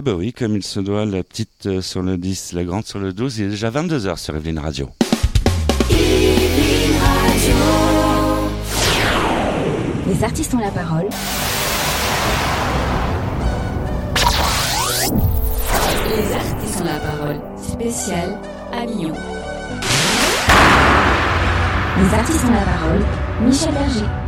Eh ben oui, comme il se doit, la petite euh, sur le 10, la grande sur le 12, il est déjà 22h sur Evelyne Radio. Les artistes ont la parole. Les artistes ont la parole. Spécial Avignon. Les artistes ont la parole. Michel Berger.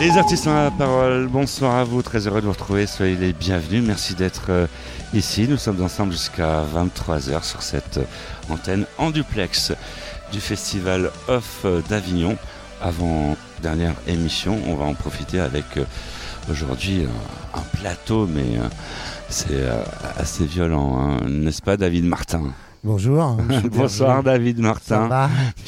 Les artistes ont la parole, bonsoir à vous, très heureux de vous retrouver, soyez les bienvenus, merci d'être euh, ici. Nous sommes ensemble jusqu'à 23h sur cette euh, antenne en duplex du festival Off euh, d'Avignon. Avant dernière émission, on va en profiter avec aujourd'hui un, plateau, mais c'est assez violent, hein. n'est-ce pas David Martin? Bonjour. Bonsoir David Martin.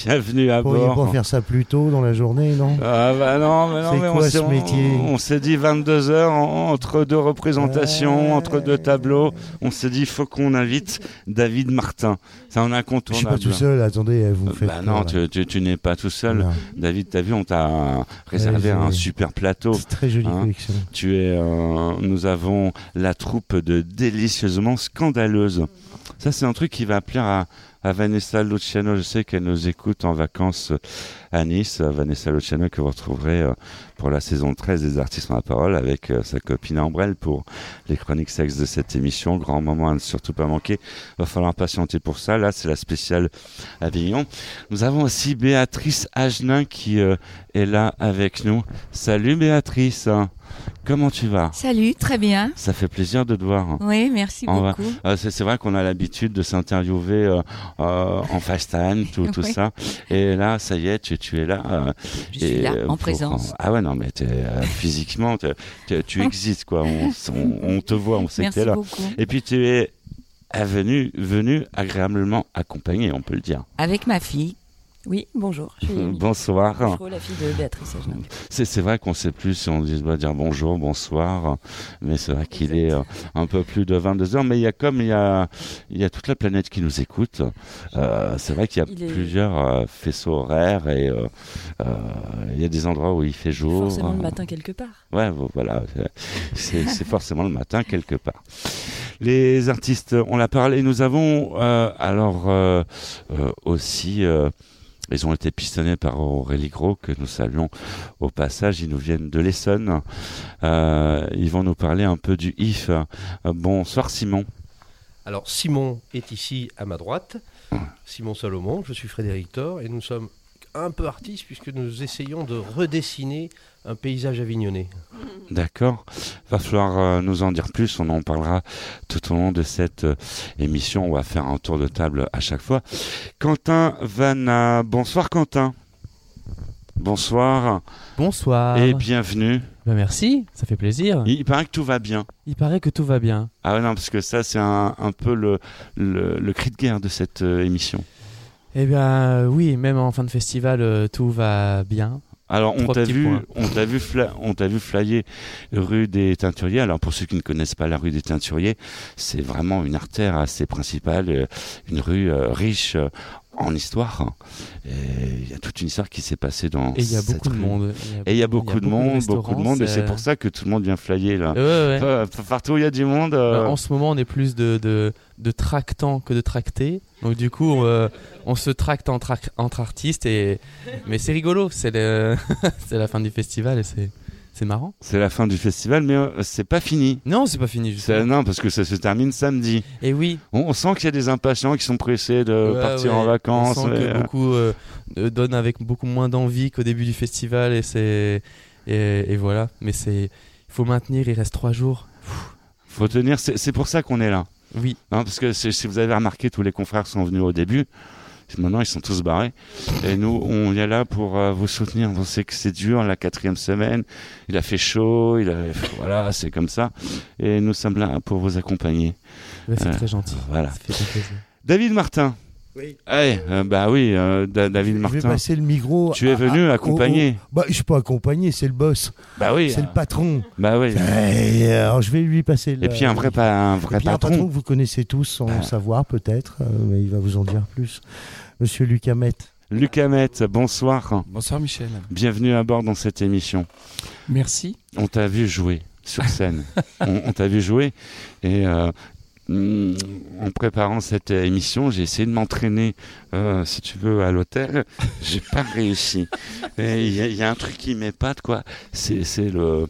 Bienvenue à Pourriez bord. pas faire ça plus tôt dans la journée, non Ah bah non, mais non, mais quoi on, ce s'est- métier on, on s'est dit 22 heures en- entre deux représentations, Ouais. entre deux tableaux. On s'est dit il faut qu'on invite David Martin. C'est un Je suis incontournable. pas tout seul, attendez, vous me Euh, faites Bah non, tu, tu- tu n'es pas tout seul. Non. David, t'as vu, on t'a réservé Ouais, un super plateau. C'est très jolie Hein collection. Tu es, euh, nous avons la troupe de délicieusement scandaleuse. Ça, c'est un truc qui va plaire à, à Vanessa Luciano. Je sais qu'elle nous écoute en vacances à Nice. Vanessa Luciano que vous retrouverez euh, pour la saison 13 des Artistes en la parole avec euh, sa copine Ambrelle pour les chroniques sexe de cette émission. Grand moment à ne surtout pas manquer. Va falloir patienter pour ça. Là, c'est la spéciale Avignon. Nous avons aussi Béatrice Agenin qui euh, est là avec nous. Salut Béatrice. Comment tu vas? Salut, très bien. Ça fait plaisir de te voir. Oui, merci On va- beaucoup. Euh, c'est c'est vrai qu'on a l'habitude de s'interviewer euh, euh, en FaceTime, tout, tout Oui. ça. Et là, ça y est, tu, tu es là. euh, Je suis là, en présence. Ah ouais, non, mais t'es, euh, physiquement, t'es- tu existes, quoi. On, on- on te voit, on sait que Merci t'es là. beaucoup. Et puis, tu es venu, venu agréablement accompagné, on peut le dire. Avec ma fille. Oui, bonjour. Je suis Bonsoir. Bouchereau, la fille de Béatrice. C'est, vrai qu'on sait plus si on doit dire bonjour, bonsoir, mais c'est vrai qu'il est euh, un peu plus de 22 heures. Mais il y a comme il y a, il y a toute la planète qui nous écoute. euh, c'est vrai qu'il y a Il est- plusieurs euh, faisceaux horaires et il y a des endroits où il fait jour. Forcément le matin quelque part. Ouais, vo- voilà, c'est, forcément le matin quelque part. Les artistes, on l'a parlé. Nous avons alors aussi. Ils ont été pistonnés par Aurélie Gros, que nous saluons au passage. Ils nous viennent de l'Essonne. Euh, ils vont nous parler un peu du IF. Bonsoir Simon. Alors Simon est ici à ma droite, Simon Salomon, je suis Frédéric Thor et nous sommes un peu artistes puisque nous essayons de redessiner un paysage avignonnais. D'accord. Va falloir euh, nous en dire plus. On en parlera tout au long de cette euh, émission. On va faire un tour de table à chaque fois. Quentin Vanna. Bonsoir Quentin. Bonsoir Bonsoir. et bienvenue. Ben, merci, ça fait plaisir. Il, il paraît que tout va bien. Il paraît que tout va bien. Ah ouais, non, parce que ça, c'est un, un peu le, le, le cri de guerre de cette euh, émission. Eh bien, oui, même en fin de festival, euh, tout va bien. Alors, on t'a vu, points. on t'a vu, on t'a vu flyer rue des Teinturiers. Alors, pour ceux qui ne connaissent pas la rue des Teinturiers, c'est vraiment une artère assez principale, euh, une rue euh, riche euh, en histoire. Et il y a toute une histoire qui s'est passée dans Et il y a beaucoup de monde. Et il y a beaucoup de monde, beaucoup de monde, et c'est pour ça que tout le monde vient flyer là. Ouais, ouais, ouais. Euh, partout où il y a du monde. euh, Euh, En ce moment, on est plus de, de, de tractants que de tractés. Donc, du coup, euh, on se tracte entre, entre artistes. Et... Mais c'est rigolo. C'est le... la fin du festival et c'est, c'est marrant. C'est la fin du festival, mais euh, c'est pas fini. Non, c'est pas fini. Non, parce que ça se termine samedi. Et oui, On, on sent qu'il y a des impatients qui sont pressés de Ouais, partir ouais. en vacances. On sent que beaucoup euh, euh, donnent avec beaucoup moins d'envie qu'au début du festival et c'est et, et voilà. Mais c'est il faut maintenir. Il reste trois jours. faut tenir. C'est pour ça qu'on est là. Oui. Hein, parce que si vous avez remarqué, tous les confrères sont venus au début. Maintenant, ils sont tous barrés. Et nous, on est là pour euh, vous soutenir. On sait que c'est dur, la quatrième semaine. Il a fait chaud. Il a... Voilà, c'est comme ça. Et nous sommes là pour vous accompagner. Ouais, c'est Euh, très gentil. Voilà. David Martin. Oui. Eh, euh, bah oui, euh, Da- David Je vais Martin. passer le micro. Tu es à- venu à- accompagner. au- au- Bah, je suis pas accompagné, c'est le boss, Bah oui. c'est euh, le patron. Bah oui. Et, alors, je vais lui passer. Et puis un vrai, pa- un vrai Et puis un patron. patron que vous connaissez tous sans Ah. savoir peut-être, euh, mais il va vous en dire plus. Monsieur Luc Hamet. Luc Hamet, bonsoir. Bonsoir Michel. Bienvenue à bord dans cette émission. Merci. On t'a vu jouer sur scène. on on t'a vu jouer et euh, en préparant cette émission, j'ai essayé de m'entraîner, euh, si tu veux, à l'hôtel. J'ai pas réussi. Et Il y, a- il y a un truc qui m'épate, quoi. C'est c'est le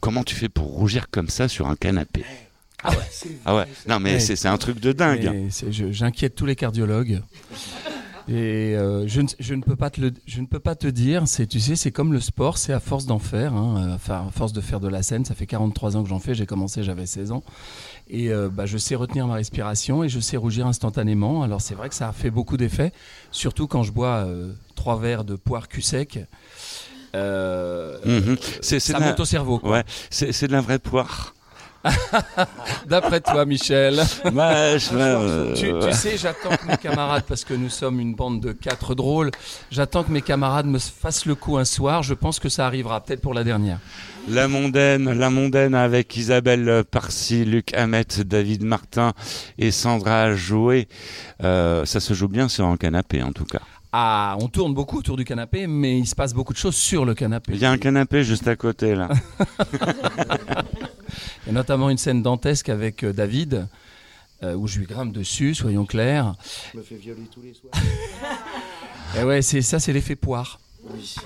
comment tu fais pour rougir comme ça sur un canapé? Ah ouais. Non mais Ouais. c'est c'est un truc de dingue. Et c'est- je- J'inquiète tous les cardiologues. Et euh, je, ne, je ne peux pas te le, je ne peux pas te dire. C'est, tu sais, c'est comme le sport, c'est à force d'en faire, hein, à force de faire de la scène. Ça fait 43 ans que j'en fais. J'ai commencé, j'avais 16 ans. Et euh, bah, je sais retenir ma respiration et je sais rougir instantanément. Alors c'est vrai que ça a fait beaucoup d'effets, surtout quand je bois euh, trois verres de poire cul sec. Euh. C'est c'est ça monte au cerveau. quoi. Ouais, c'est c'est de la vraie poire. D'après toi, Michel. Je- euh, Tu, tu sais, j'attends que mes camarades, parce que nous sommes une bande de quatre drôles, j'attends que mes camarades me fassent le coup un soir. Je pense que ça arrivera, peut-être pour la dernière. La mondaine, la mondaine avec Isabelle Parsi, Luc Hamet, David Martin et Sandra Jouet. Euh, ça se joue bien sur un canapé en tout cas. Ah, on tourne beaucoup autour du canapé, mais il se passe beaucoup de choses sur le canapé. Il y a un canapé juste à côté là. Il y a notamment une scène dantesque avec euh, David, euh, où je lui grimpe dessus, soyons clairs. Je me fais violer tous les soirs. Et ouais, c'est ça, c'est l'effet poire.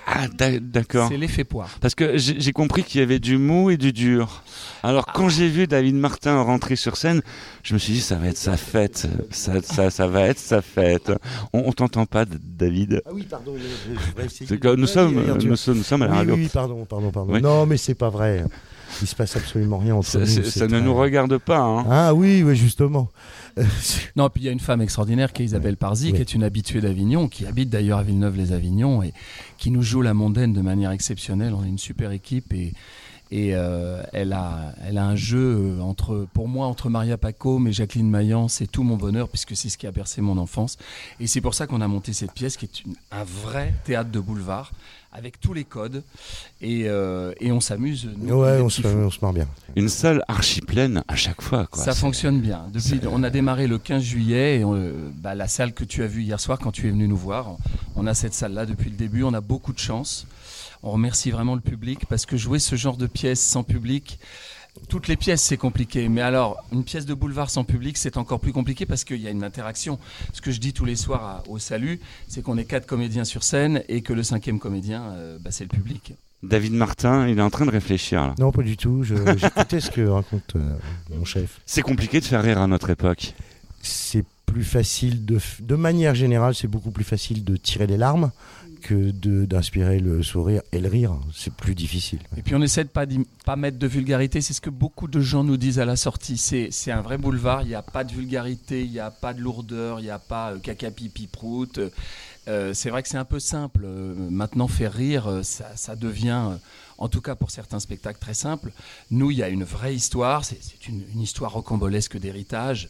Ah d'a- d'accord. C'est l'effet poire. Parce que j'ai compris qu'il y avait du mou et du dur. Alors quand j'ai vu David Martin rentrer sur scène, je me suis dit ça va être sa fête, ça, ça, ça va être sa fête. On, on t'entend pas, David. Ah oui, pardon. je- que nous pas sommes, nous sommes, nous sommes à la Oui, radio. oui, oui, pardon, pardon, pardon. Oui. Non, mais c'est pas vrai. Il se passe absolument rien entre Ça, nous. ça ne très- nous regarde pas. Hein. Ah oui, oui, justement. Non, puis il y a une femme extraordinaire qui est Isabelle Parzi, Oui. qui est une habituée d'Avignon, qui habite d'ailleurs à Villeneuve-les-Avignon et qui nous joue la mondaine de manière exceptionnelle. On est une super équipe et, et euh, elle, a, elle a un jeu euh, entre, pour moi entre Maria Paco et Jacqueline Maillan, c'est tout mon bonheur puisque c'est ce qui a bercé mon enfance. Et c'est pour ça qu'on a monté cette pièce qui est une- un vrai théâtre de boulevard avec tous les codes et, euh, et on s'amuse. nous, ouais, on se, on se marre bien. Une salle archi pleine à chaque fois. Quoi. Ça fonctionne bien. Depuis, on a démarré le 15 juillet et on- bah, la salle que tu as vue hier soir quand tu es venu nous voir, on a cette salle-là depuis le début. On a beaucoup de chance. On remercie vraiment le public parce que jouer ce genre de pièce sans public, toutes les pièces c'est compliqué. Mais alors, une pièce de boulevard sans public, c'est encore plus compliqué parce qu'il y a une interaction. Ce que je dis tous les soirs à- au salut, c'est qu'on est quatre comédiens sur scène et que le cinquième comédien, euh, bah, c'est le public. David Martin, il est en train de réfléchir. là. Non, pas du tout. J'écoutais ce que raconte euh, mon chef. C'est compliqué de faire rire à notre époque. C'est plus facile de, de manière générale, c'est beaucoup plus facile de tirer les larmes que d'inspirer le sourire et le rire. C'est plus difficile. Et puis on essaie de pas, pas mettre de vulgarité, c'est ce que beaucoup de gens nous disent à la sortie. C'est un vrai boulevard, il n'y a pas de vulgarité, il n'y a pas de lourdeur, il n'y a pas euh, caca pipi prout. Euh, c'est vrai que c'est un peu simple. Euh, maintenant, faire rire, ça, ça devient, en tout cas pour certains spectacles, très simple. Nous, il y a une vraie histoire, c'est une, histoire rocambolesque d'héritage.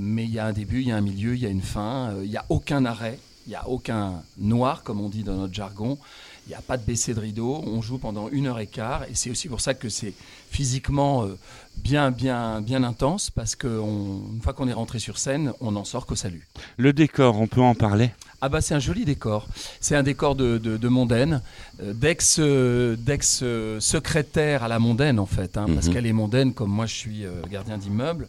Mais il y a un début, il y a un milieu, il y a une fin, il n'y a aucun arrêt, il n'y a aucun noir, comme on dit dans notre jargon. Il n'y a pas de baissée de rideau, on joue pendant une heure et quart, et c'est aussi pour ça que c'est physiquement euh, bien, bien, bien intense, parce qu'une fois qu'on est rentré sur scène, on n'en sort qu'au salut. Le décor, on peut en parler? Ah bah c'est un joli décor. C'est un décor de, de, de mondaine, euh, d'ex euh, d'ex euh, secrétaire à la mondaine en fait, hein, parce Mhm. qu'elle est mondaine comme moi je suis gardien d'immeuble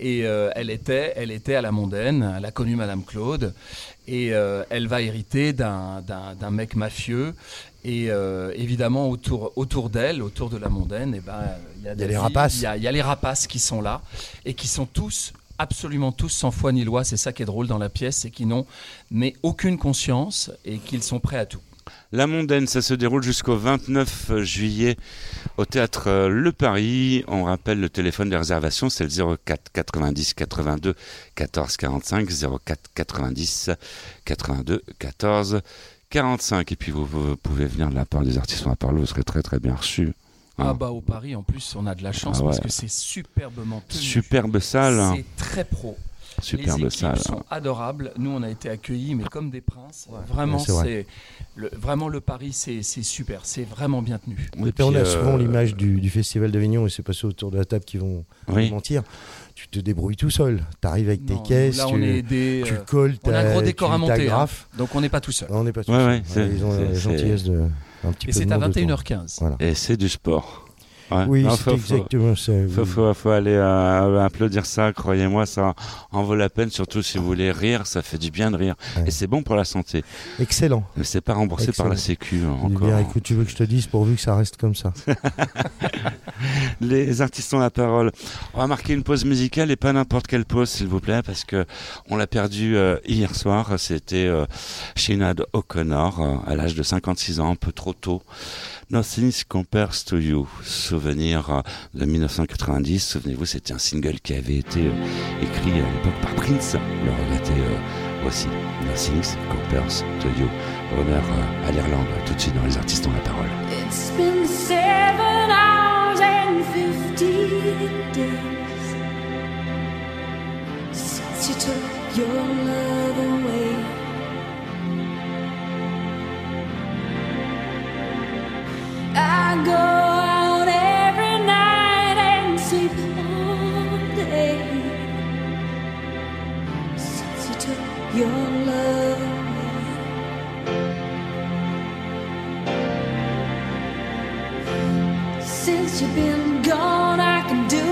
et euh, elle était elle était à la mondaine. Elle a connu Madame Claude et euh, elle va hériter d'un mec mafieux. Et euh, évidemment, autour, autour d'elle, autour de la mondaine, eh ben, il y a, y a des les filles, rapaces. Il y a, il y a les rapaces qui sont là et qui sont tous, absolument tous, sans foi ni loi. C'est ça qui est drôle dans la pièce, c'est qu'ils n'ont mais aucune conscience et qu'ils sont prêts à tout. La mondaine, ça se déroule jusqu'au 29 juillet au théâtre euh, Le Paris. On rappelle le téléphone de réservation, c'est le 04 90 82 14 45 04 90 82 14 45. Et puis vous, pouvez venir de la part des artistes, a parlé, vous serez très très bien reçus. Hein. Ah bah au Paris, en plus, on a de la chance Ah ouais. parce que c'est superbement tenu. Superbe salle. C'est très pro. superbe les équipes salle. sont adorables. Nous, on a été accueillis, mais comme des princes. Vraiment, Ouais, c'est vrai. le, vraiment le Paris, c'est c'est super. C'est vraiment bien tenu. Et Et puis, on a euh, souvent l'image du, du Festival d'Avignon, et c'est pas ceux autour de la table qui vont Oui. mentir. Tu te débrouilles tout seul. Tu arrives avec tes Non, caisses, là, tu, est des. tu euh, colles, on a un gros décor à monter, hein. donc on n'est pas tout seul. On n'est pas tous Ouais, seuls. ouais, c'est- ils ont c'est- la gentillesse de un petit Et c'est à monde autour. 21h15. Voilà. Et c'est du sport. Ouais. Oui, c'est faut- faut- exactement ça. Faut, oui. faut, faut aller euh, applaudir ça, croyez-moi, ça en vaut la peine, surtout si vous voulez rire, ça fait du bien de rire. Ouais. Et c'est bon pour la santé. Excellent. Mais c'est pas remboursé par la. Sécu hein, Eh encore. bien, écoute, tu veux que je te dise pourvu que ça reste comme ça. Les artistes ont la parole. On va marquer une pause musicale et pas n'importe quelle pause, s'il vous plaît, parce que on l'a perdu euh, hier soir. C'était euh, Sinead O'Connor, euh, à l'âge de 56 ans, un peu trop tôt. Nothing Compares to You, souvenir euh, de 1990. Souvenez-vous, c'était un single qui avait été euh, écrit à l'époque par Prince, le regretté euh, voici. Nothing Compares to You. Honneur euh, à l'Irlande, tout de suite dans les artistes ont la parole. It's been days since you took your love away. Your love. Since you've been gone, I can do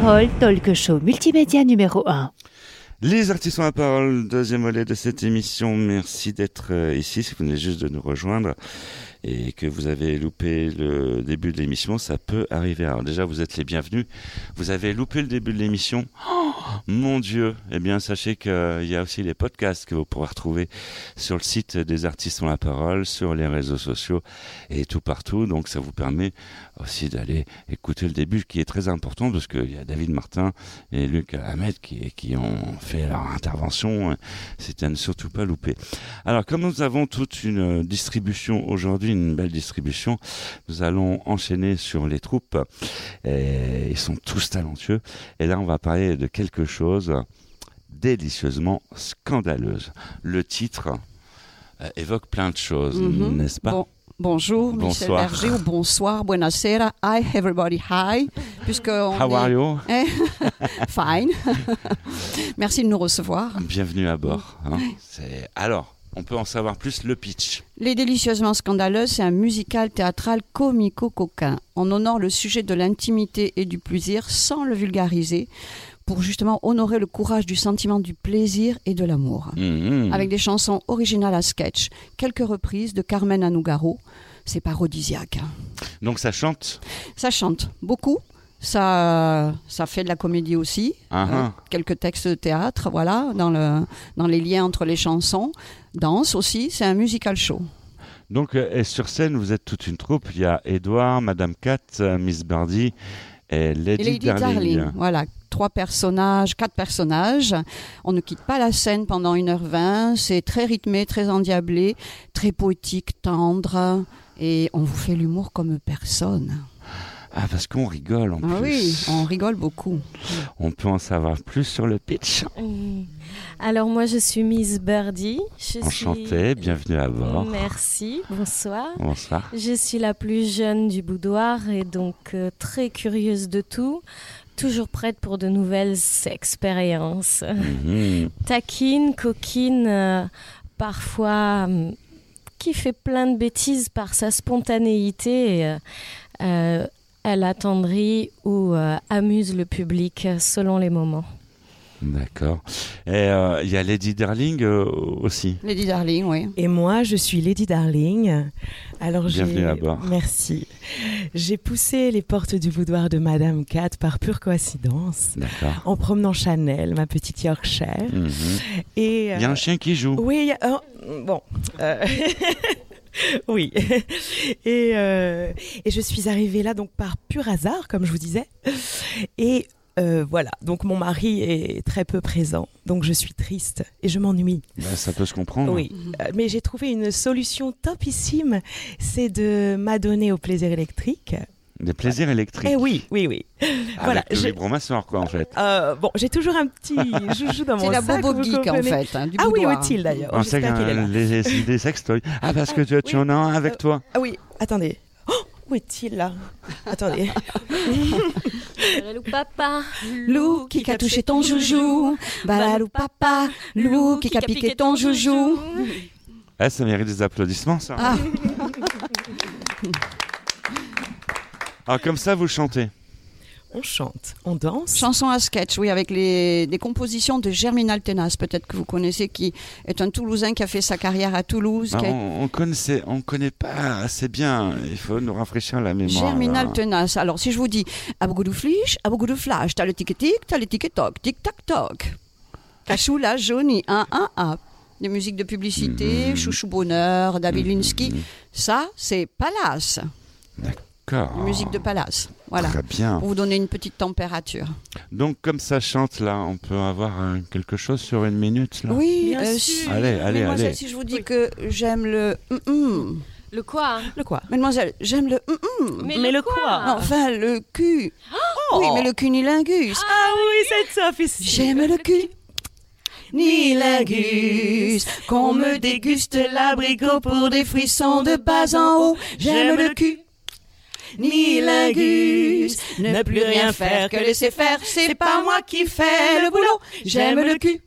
parole, talk show multimédia numéro 1. Les artistes ont la parole, deuxième volet de cette émission. Merci d'être euh, ici. Si vous venez juste de nous rejoindre et que vous avez loupé le début de l'émission, ça peut arriver. Alors déjà, vous êtes les bienvenus. Vous avez loupé le début de l'émission. Oh, Mon Dieu, eh bien, sachez qu'il y a aussi les podcasts que vous pourrez retrouver sur le site des artistes ont la parole, sur les réseaux sociaux et tout partout. Donc, ça vous permet aussi d'aller écouter le début qui est très important parce qu'il y a David Martin et Luc Ahmed qui, ont fait leur intervention. C'est à ne surtout pas louper. Alors, comme nous avons toute une distribution aujourd'hui, une belle distribution, nous allons enchaîner sur les troupes. Et ils sont tous talentueux. Et là, on va parler de quelque chose délicieusement scandaleuse. Le titre euh, évoque plein de choses, Mhm. n'est-ce pas? Bon- bonjour, Michel Bonsoir. Berger, ou bonsoir, buonasera, hi everybody, hi. Puisque How est- are you? Eh, Fine. Merci de nous recevoir. Bienvenue à bord. hein. C'est- Alors, on peut en savoir plus? Le pitch. Les Délicieusement Scandaleuses, c'est un musical théâtral comico-coquin. On honore le sujet de l'intimité et du plaisir sans le vulgariser pour justement honorer le courage du sentiment du plaisir et de l'amour. Mhm. Avec des chansons originales à sketch, quelques reprises de Carmen à Nougaro. C'est parodisiaque. Donc ça chante? Ça chante beaucoup. Ça, ça fait de la comédie aussi. Ah, Euh, ah. quelques textes de théâtre, voilà, dans, le, dans les liens entre les chansons. Danse aussi, c'est un musical show. Donc, euh, et sur scène, vous êtes toute une troupe. Il y a Edouard, Madame Cat, euh, Miss Birdie et Lady, Et Lady Darling. Darling, voilà, trois personnages, quatre personnages. On ne quitte pas la scène pendant 1h20. C'est très rythmé, très endiablé, très poétique, tendre. Et on vous fait l'humour comme personne. Ah, parce qu'on rigole en Ah plus. oui, on rigole beaucoup. On peut en savoir plus sur le pitch. Alors moi je suis Miss Birdie. Je Enchanté, bienvenue à bord. Merci, bonsoir. Bonsoir. Je suis la plus jeune du boudoir et donc euh, très curieuse de tout. Toujours prête pour de nouvelles expériences. Mhm. Taquine, coquine, euh, parfois hum, qui fait plein de bêtises par sa spontanéité. euh, euh, elle attendrit ou euh, amuse le public euh, selon les moments. D'accord. Et euh, il y a Lady Darling euh, aussi. Lady Darling, oui. Et moi, je suis Lady Darling. Alors Bienvenue à bord. Merci. J'ai poussé les portes du boudoir de Madame Cat par pure coïncidence D'accord. en promenant Chanel, ma petite Yorkshire. Et Il y a euh, un chien qui joue. Oui, il y a- oh, bon. euh, oui. Et, euh, et je suis arrivée là donc par pur hasard, comme je vous disais. Et euh, voilà, donc mon mari est très peu présent, donc je suis triste et je m'ennuie. Bah, ça peut se comprendre. Oui, Euh, mais j'ai trouvé une solution topissime, c'est de m'adonner au plaisir électrique. Des plaisirs électriques. Eh oui, oui, oui. voilà, Avec le je- vibromasseur, quoi, en fait. euh, bon, j'ai toujours un petit joujou dans mon C'est la sac. bobo geek, en fait, hein, du ah oui, boudoir. utile d'ailleurs. On sait qu'il est là. les, des sextoys. Ah, parce que tu, tu en as un avec toi. Ah oui, attendez. Oh, où est-il là? Attendez. Lou papa, Lou qui a touché ton joujou, balalou papa, Lou qui a piqué ton joujou. Eh, ça mérite des applaudissements, ça. Ah, Ah, comme ça, vous chantez. On chante, on danse. chanson à sketch, oui, avec les, des compositions de Germinal Tenas, peut-être que vous connaissez, qui est un Toulousain qui a fait sa carrière à Toulouse. Ah, qui a- on, connaissait, on connaît pas assez bien. Il faut nous rafraîchir la mémoire. Germinal là. Tenas. Alors, si je vous dis Abougou fliche, Abougou flash, t'as le tic-tic, t'as le tic-toc, tic-tac-toc. Cachou la jauni, un, un, un. Des musiques de publicité, Mhm. Chouchou Bonheur, David Linsky. Mhm. Ça, c'est Palace, D'accord. Une musique de Palace. Voilà. Très bien. Pour vous donner une petite température. Donc, comme ça chante, là, on peut avoir quelque chose sur une minute, là? Oui, Bien euh, sûr. Allez, allez, Mademoiselle, allez. si je vous dis que j'aime le le quoi? Le quoi? Mademoiselle, j'aime le. Mais le quoi? Non, Enfin, le cul. Oui, mais le cunilingus. Ah oui, c'est ça, fils. J'aime le cul. Nilingus, qu'on me déguste l'abricot pour des frissons de bas en haut. J'aime le cul. Nilingus, ne plus rien faire que laisser faire, c'est pas moi qui fais le boulot. J'aime le cul.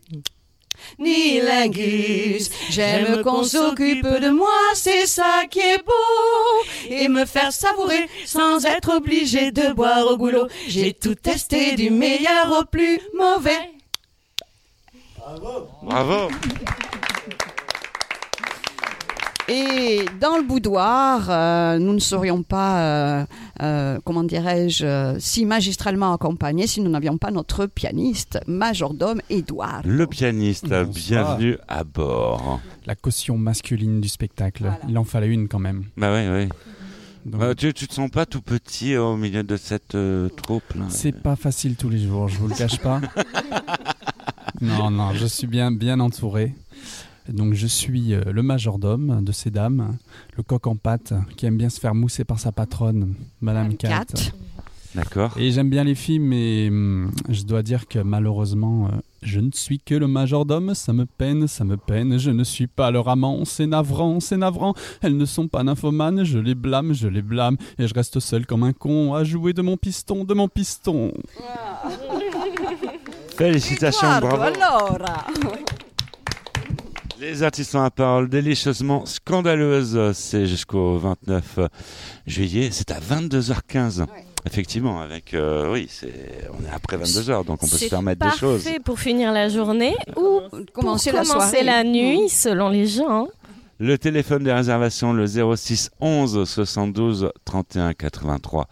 Nilingus, j'aime qu'on s'occupe de moi, c'est ça qui est beau. Et me faire savourer sans être obligé de boire au goulot. J'ai tout testé du meilleur au plus mauvais. Bravo. Et dans le boudoir, euh, nous ne serions pas euh, euh, comment dirais-je, si magistralement accompagné si nous n'avions pas notre pianiste, majordome Édouard. Le pianiste, Bonsoir. bienvenue à bord. La caution masculine du spectacle. Il en fallait une quand même. Bah oui, oui. Donc, Bah, tu, tu te sens pas tout petit au milieu de cette euh, troupe C'est pas facile tous les jours, je vous le cache pas. non, non, je suis bien, bien entouré. Donc je suis euh, le majordome de ces dames, le coq en pâte qui aime bien se faire mousser par sa patronne, Madame Cat. Cat. D'accord. Et j'aime bien les filles, mais hum, je dois dire que malheureusement, euh, je ne suis que le majordome. Ça me peine, ça me peine. Je ne suis pas leur amant. C'est navrant, c'est navrant. Elles ne sont pas nymphomanes. Je les blâme, je les blâme. Et je reste seul comme un con à jouer de mon piston, de mon piston. Félicitations, bravo. Les artistes ont la parole délicieusement scandaleuse. C'est jusqu'au 29 juillet. C'est à 22h15. Effectivement, avec euh, oui, c'est on est après 22h, donc on peut se C'est permettre des choses. parfait pour finir la journée ou Commencer pour la commencer la nuit, selon les gens. Le téléphone des réservations, le 06 11 72 31 83.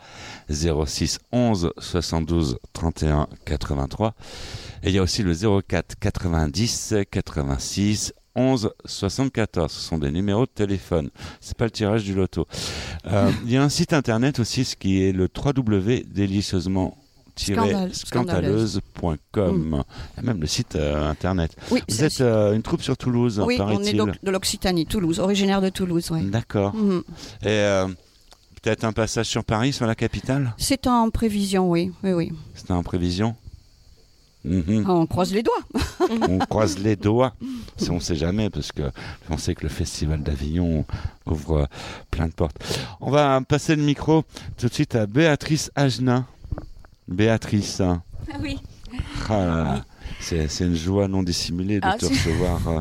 06 11 72 31 83. Et il y a aussi le 04 90 86 11 74. Ce sont des numéros de téléphone. C'est pas le tirage du loto. Euh, il y a un site internet aussi, ce qui est le www.délicieusement Scandale- scandaleuse.com. Il y a même le site euh, internet. Oui, Vous c'est- êtes euh, une troupe sur Toulouse, Oui, on est donc de l'Occitanie, Toulouse, originaire de Toulouse. ouais. D'accord. Mhm. Et euh, peut-être un passage sur Paris, sur la capitale? C'est en prévision, oui, oui, oui. C'était en prévision? Mhm. On croise les doigts. On croise les doigts. Si on ne sait jamais, parce que on sait que le Festival d'Avignon ouvre euh, plein de portes. On va passer le micro tout de suite à Béatrice Agenin. Béatrice. Ah oui. Ah. C'est c'est une joie non dissimulée de Ah, te c'est- recevoir, euh.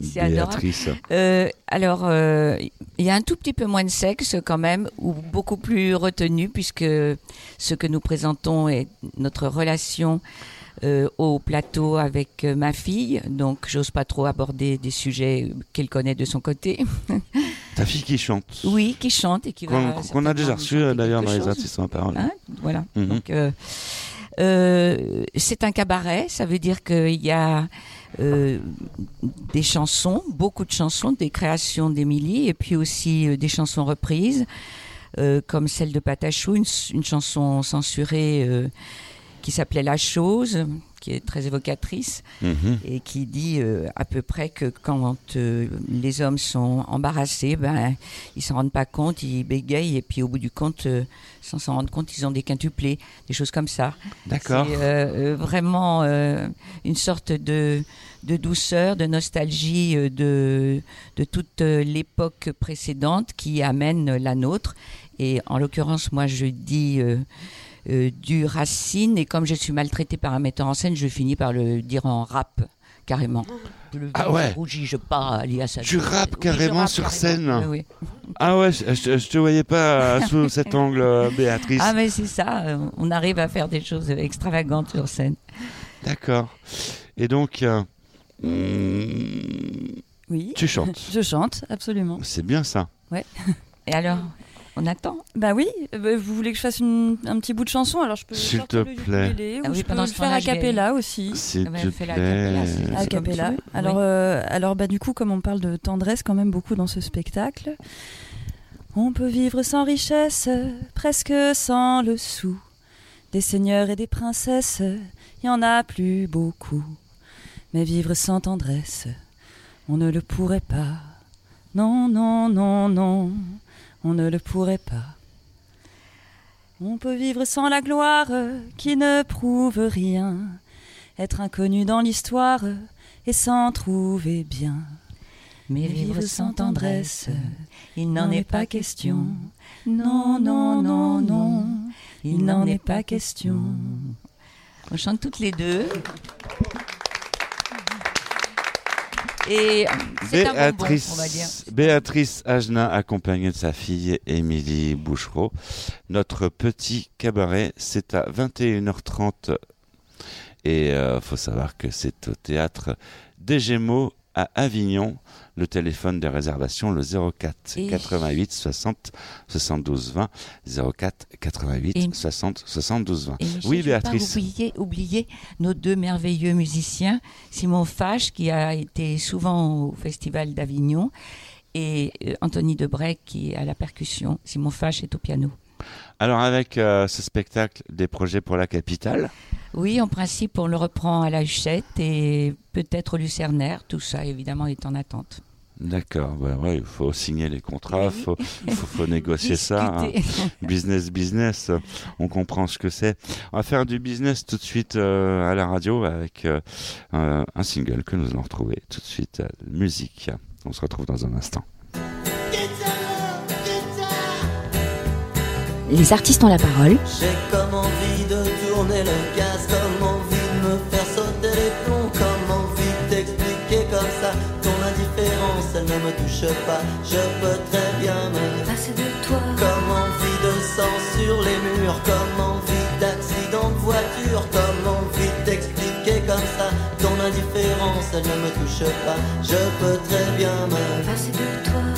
Béatrice. Euh, alors, euh, il y a un tout petit peu moins de sexe quand même, ou beaucoup plus retenu, puisque ce que nous présentons est notre relation euh, au plateau avec euh, ma fille. Donc, j'ose pas trop aborder des sujets qu'elle connaît de son côté. Ta fille qui chante. oui, qui chante et qui va. Qu'on qu'on a déjà reçu d'ailleurs dans les artistes en parole. Hein, voilà. Mhm. Donc, euh, euh, c'est un cabaret, ça veut dire qu'il y a euh, des chansons, beaucoup de chansons, des créations d'Émilie, et puis aussi des chansons reprises, euh, comme celle de Patachou, une, une chanson censurée qui s'appelait La chose, qui est très évocatrice, Mhm. et qui dit euh, à peu près que quand euh, les hommes sont embarrassés, ben, ils s'en rendent pas compte, ils bégayent, et puis au bout du compte, euh, sans s'en rendre compte, ils ont des quintuplés, des choses comme ça. D'accord. C'est vraiment une sorte de, de douceur, de nostalgie de, de toute l'époque précédente qui amène la nôtre. Et en l'occurrence, moi, je dis du Racine, et comme je suis maltraitée par un metteur en scène, je finis par le dire en rap, carrément. Le Ah ouais. rougis, je pars, alias. Tu rappes carrément rappe sur carrément. scène Oui. Ah ouais, je, je, te voyais pas euh, sous cet angle, euh, Béatrice. Ah, mais c'est ça, euh, on arrive à faire des choses extravagantes sur scène. D'accord. Et donc, euh, Oui. tu chantes. Je chante, absolument. C'est bien ça. Ouais. Et alors, on attend Bah oui, euh, bah, vous voulez que je fasse une- un petit bout de chanson Alors je peux S'il te le plaît. ukulélé, Ah ou oui, je peux le faire a cappella aussi. S'il Ah bah, te plaît. A cappella. Alors, Oui. euh, alors bah, du coup, comme on parle de tendresse quand même beaucoup dans ce spectacle, on peut vivre sans richesse, presque sans le sou. Des seigneurs et des princesses, il y en a plus beaucoup. Mais vivre sans tendresse, on ne le pourrait pas. Non, non, non, non, on ne le pourrait pas. On peut vivre sans la gloire qui ne prouve rien, être inconnu dans l'histoire et s'en trouver bien. Mais vivre sans tendresse, il n'en est pas question. Non, non, non, non, il n'en est pas question. On chante toutes les deux. Et c'est un bonbon, on va dire. Béatrice, Béatrice Agenin, accompagnée de sa fille Émilie Bouchereau. Notre petit cabaret, c'est à 21h30. Et il faut savoir que c'est au théâtre des Gémeaux à Avignon. Le téléphone de réservation, le 04 Et- 88 60 72 20. 04 88 Et- 60 72 20. Et Michel, Oui, pas Béatrice. oublier, oublier nos deux merveilleux musiciens, Simon Fache, qui a été souvent au Festival d'Avignon, et euh, Anthony Debrec, qui est à la percussion. Simon Fache est au piano. Alors, avec euh, ce spectacle, des projets pour la capitale. Oui, en principe, on le reprend à la Huchette et peut-être au Lucernaire. Tout ça, évidemment, est en attente. D'accord, bah ouais, il faut signer les contrats, il faut, faut, faut négocier ça. hein. Business, business, on comprend ce que c'est. On va faire du business tout de suite euh, à la radio avec euh, un, single que nous allons retrouver tout de suite. euh, musique. On se retrouve dans un instant. Les artistes ont la parole. J'ai de tourner le gaz, comme envie de me faire sauter les plombs, comme envie de t'expliquer comme ça ton indifférence, elle ne me touche pas. Je peux très bien me passer de toi. Comme envie de sang sur les murs, comme envie d'accident de voiture, comme envie de t'expliquer comme ça ton indifférence, elle ne me touche pas. Je peux très bien me passer de toi.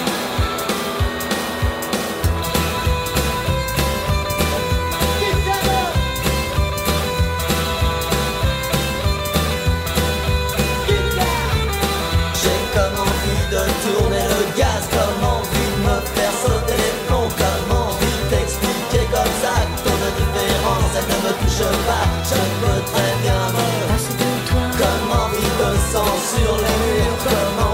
Ne me touche pas. Je peux très bien me passer de toi. Comme envie de sang sur les murs,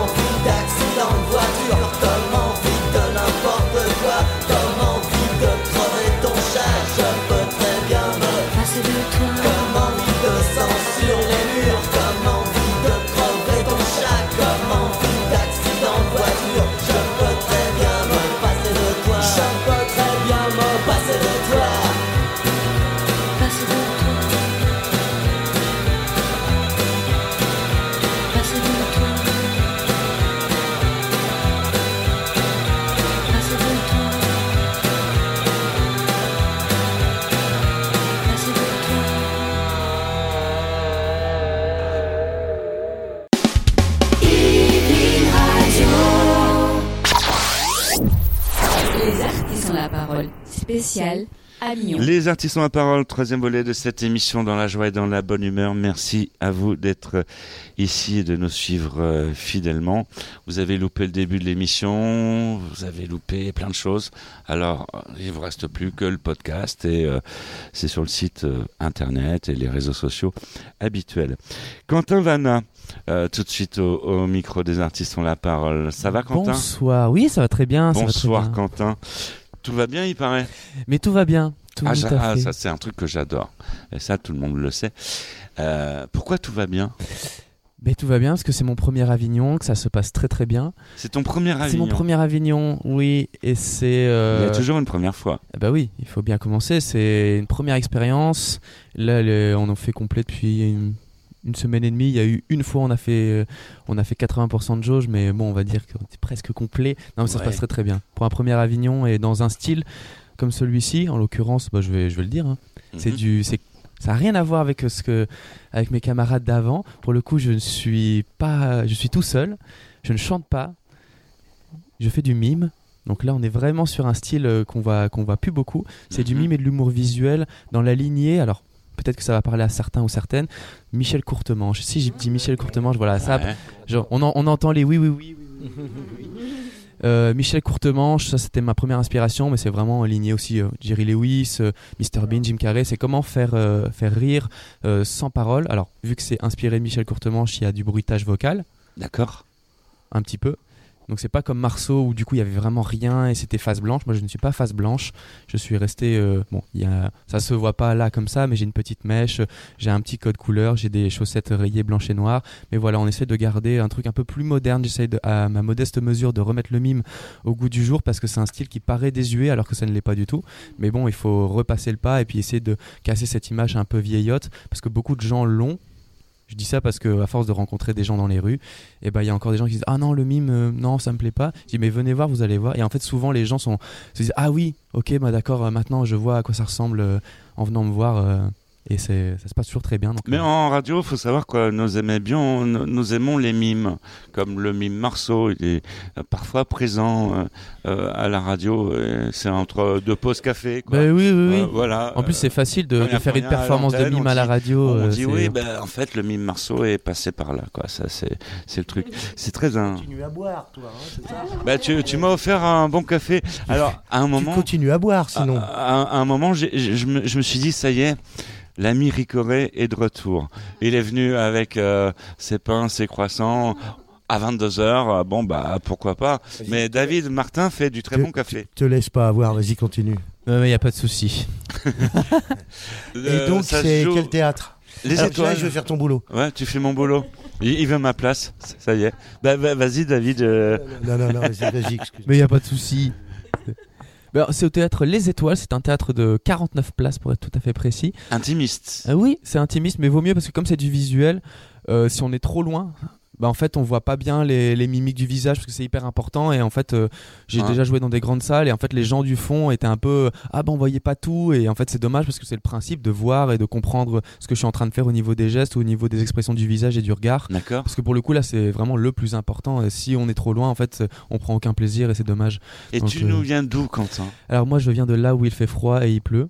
Les artistes ont la parole, troisième volet de cette émission dans la joie et dans la bonne humeur. Merci à vous d'être ici et de nous suivre euh, fidèlement. Vous avez loupé le début de l'émission, vous avez loupé plein de choses. Alors, euh, il vous reste plus que le podcast et euh, c'est sur le site euh, internet et les réseaux sociaux habituels. Quentin Vanna, euh, tout de suite au, au micro des artistes ont la parole. Ça va, Quentin? Bonsoir, oui, ça va très bien. ça va très Bonsoir, bien. Quentin. Tout va bien, il paraît Mais tout va bien. Tout ah, j'a- ah, ça c'est un truc que j'adore. Et ça, tout le monde le sait. Euh, pourquoi tout va bien? Mais tout va bien parce que c'est mon premier Avignon, que ça se passe très très bien. C'est ton premier C'est Avignon mon premier Avignon, oui, et c'est. euh, Il y a toujours une première fois. Ah Bah oui, il faut bien commencer. C'est une première expérience. Là, on en fait complet depuis une, une semaine et demie. Il y a eu une fois, on a fait, euh, on a fait 80% de jauge, mais bon, on va dire qu'on est presque complet. Non, mais ça Ouais. se passe très très bien. Pour un premier Avignon et dans un style comme celui-ci, en l'occurrence, bah, je vais, je vais le dire. hein. C'est Mhm. du, c'est, ça n'a rien à voir avec ce que, avec mes camarades d'avant. Pour le coup, je ne suis pas, je suis tout seul. Je ne chante pas. Je fais du mime. Donc là, on est vraiment sur un style euh, qu'on voit, qu'on voit plus beaucoup. C'est du Mhm. mime et de l'humour visuel dans la lignée. Alors, peut-être que ça va parler à certains ou certaines. Michel Courtemanche. Si j'ai dit Michel Courtemanche, voilà, ça. Ouais. Genre, on, en- on entend les oui, oui, oui, oui, oui, oui, oui, oui. Euh, Michel Courtemanche, ça c'était ma première inspiration, mais c'est vraiment en lignée aussi. euh, Jerry Lewis, euh, Mr Bean, Jim Carrey, c'est comment faire, euh, faire rire sans parole. Alors, vu que c'est inspiré de Michel Courtemanche, il y a du bruitage vocal. D'accord. Un petit peu. Donc c'est pas comme Marceau où du coup il y avait vraiment rien et c'était face blanche. Moi je ne suis pas face blanche. Je suis resté euh, bon, ça se voit pas là comme ça, mais j'ai une petite mèche, j'ai un petit code couleur, j'ai des chaussettes rayées blanches et noires. Mais voilà, on essaie de garder un truc un peu plus moderne. J'essaie à ma modeste mesure de remettre le mime au goût du jour parce que c'est un style qui paraît désuet alors que ça ne l'est pas du tout. Mais bon, il faut repasser le pas et puis essayer de casser cette image un peu vieillotte parce que beaucoup de gens l'ont. Je dis ça parce que à force de rencontrer des gens dans les rues, et ben il y a encore des gens qui disent ah non le mime euh, non ça me plaît pas. Je dis mais venez voir vous allez voir et en fait souvent les gens sont se disent ah oui ok bah d'accord euh, maintenant je vois à quoi ça ressemble euh, en venant me voir et c'est ça se passe toujours très bien. Donc, Mais en radio, il faut savoir quoi, nous aimons bien, nous, nous aimons les mimes, comme le mime Marceau, il est euh, parfois présent euh, euh, à la radio, euh, c'est entre deux pauses café. Quoi. Bah oui, oui, oui. Euh, voilà. En plus, c'est facile de, faire une performance de mime on à la radio. On euh, dit c'est- oui, ben, en fait, le mime Marceau est passé par là, quoi. Ça, c'est, c'est le truc. C'est très un. Continue à boire, toi, hein, c'est ça? Bah, tu, tu m'as offert un bon café. Alors, à un moment. continues à boire, sinon. À, à- à un moment, j'ai- j'ai- je, me, je me suis dit, ça y est. L'ami Ricoré est de retour. Il est venu avec euh, ses pains, ses croissants à 22h. Bon, bah, pourquoi pas. Mais David Martin fait du très bon café. Te laisse pas avoir, vas-y, continue. Il n'y a pas de souci. Et Euh, donc, c'est joue- quel théâtre Les Alors, étoiles. là, je vais faire ton boulot. Ouais, tu fais mon boulot. Il, il veut ma place. Ça y est. Bah, bah, vas-y, David. euh, Non, non, non, vas-y, vas-y, excuse. Mais il n'y a pas de souci. Ben, c'est au théâtre Les Étoiles, c'est un théâtre de 49 places pour être tout à fait précis. Intimiste. Euh, oui, c'est intimiste, mais vaut mieux parce que comme c'est du visuel, euh, si on est trop loin, bah en fait on voit pas bien les, les mimiques du visage parce que c'est hyper important. Et en fait euh, j'ai Ouais. déjà joué dans des grandes salles et en fait les gens du fond étaient un peu ah ben on voyait pas tout. Et en fait c'est dommage parce que c'est le principe de voir et de comprendre ce que je suis en train de faire au niveau des gestes ou au niveau des expressions du visage et du regard. D'accord. parce que pour le coup là c'est vraiment le plus important. Et si on est trop loin en fait on prend aucun plaisir et c'est dommage. Et Donc, tu euh, nous viens d'où, Quentin? Alors moi je viens de là où il fait froid et il pleut.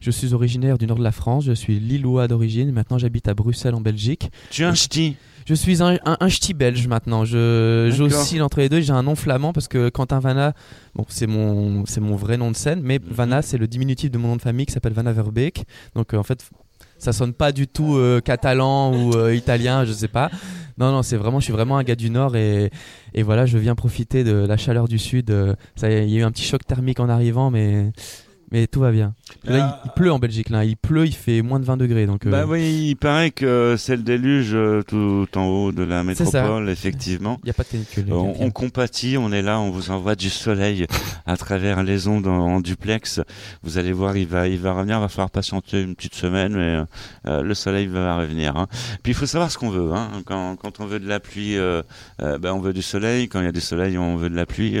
Je suis originaire du nord de la France, je suis lillois d'origine, maintenant j'habite à Bruxelles en Belgique. Tu es un ch'ti? Je suis un, un, un ch'ti belge maintenant, je j'oscille entre les deux, j'ai un nom flamand parce que Quentin Vanna, bon, c'est mon, c'est mon vrai nom de scène, mais Mhm. Vanna c'est le diminutif de mon nom de famille qui s'appelle Vanna Verbeek, donc euh, en fait ça sonne pas du tout euh, catalan ou euh, italien, je sais pas. Non, non, c'est vraiment, je suis vraiment un gars du Nord et, et voilà, je viens profiter de la chaleur du Sud. Ça, il y a eu un petit choc thermique en arrivant, mais, mais tout va bien. Là, il, il pleut en Belgique, là, il pleut, il fait moins de 20 degrés, donc. euh, Bah oui, il paraît que c'est le déluge euh, tout en haut de la métropole, effectivement. Il n'y a pas de canicule. Euh, On, on compatit, on est là, on vous envoie du soleil à travers les ondes en, en duplex. Vous allez voir, il va, il va revenir. Il va falloir patienter une petite semaine, mais euh, le soleil va revenir. hein. Puis il faut savoir ce qu'on veut. Hein. Quand, quand on veut de la pluie, ben, on veut du soleil. Quand il y a du soleil, on veut de la pluie.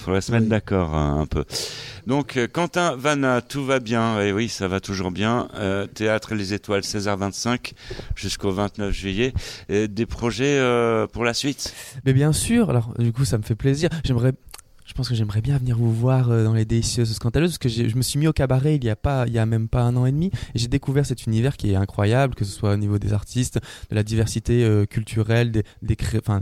Il faudrait se mettre d'accord hein, un peu. Donc euh, Quentin Vanna, tout va bien. Et oui, ça va toujours bien. Euh, Théâtre Les Étoiles, 16h25 jusqu'au 29 juillet. Et des projets euh, pour la suite? Mais bien sûr, alors du coup ça me fait plaisir. J'aimerais, je pense que j'aimerais bien venir vous voir euh, dans les délicieuses scandaleuses parce que je me suis mis au cabaret il y a pas, il y a même pas un an et demi et j'ai découvert cet univers qui est incroyable, que ce soit au niveau des artistes, de la diversité euh, culturelle, des, des cré- enfin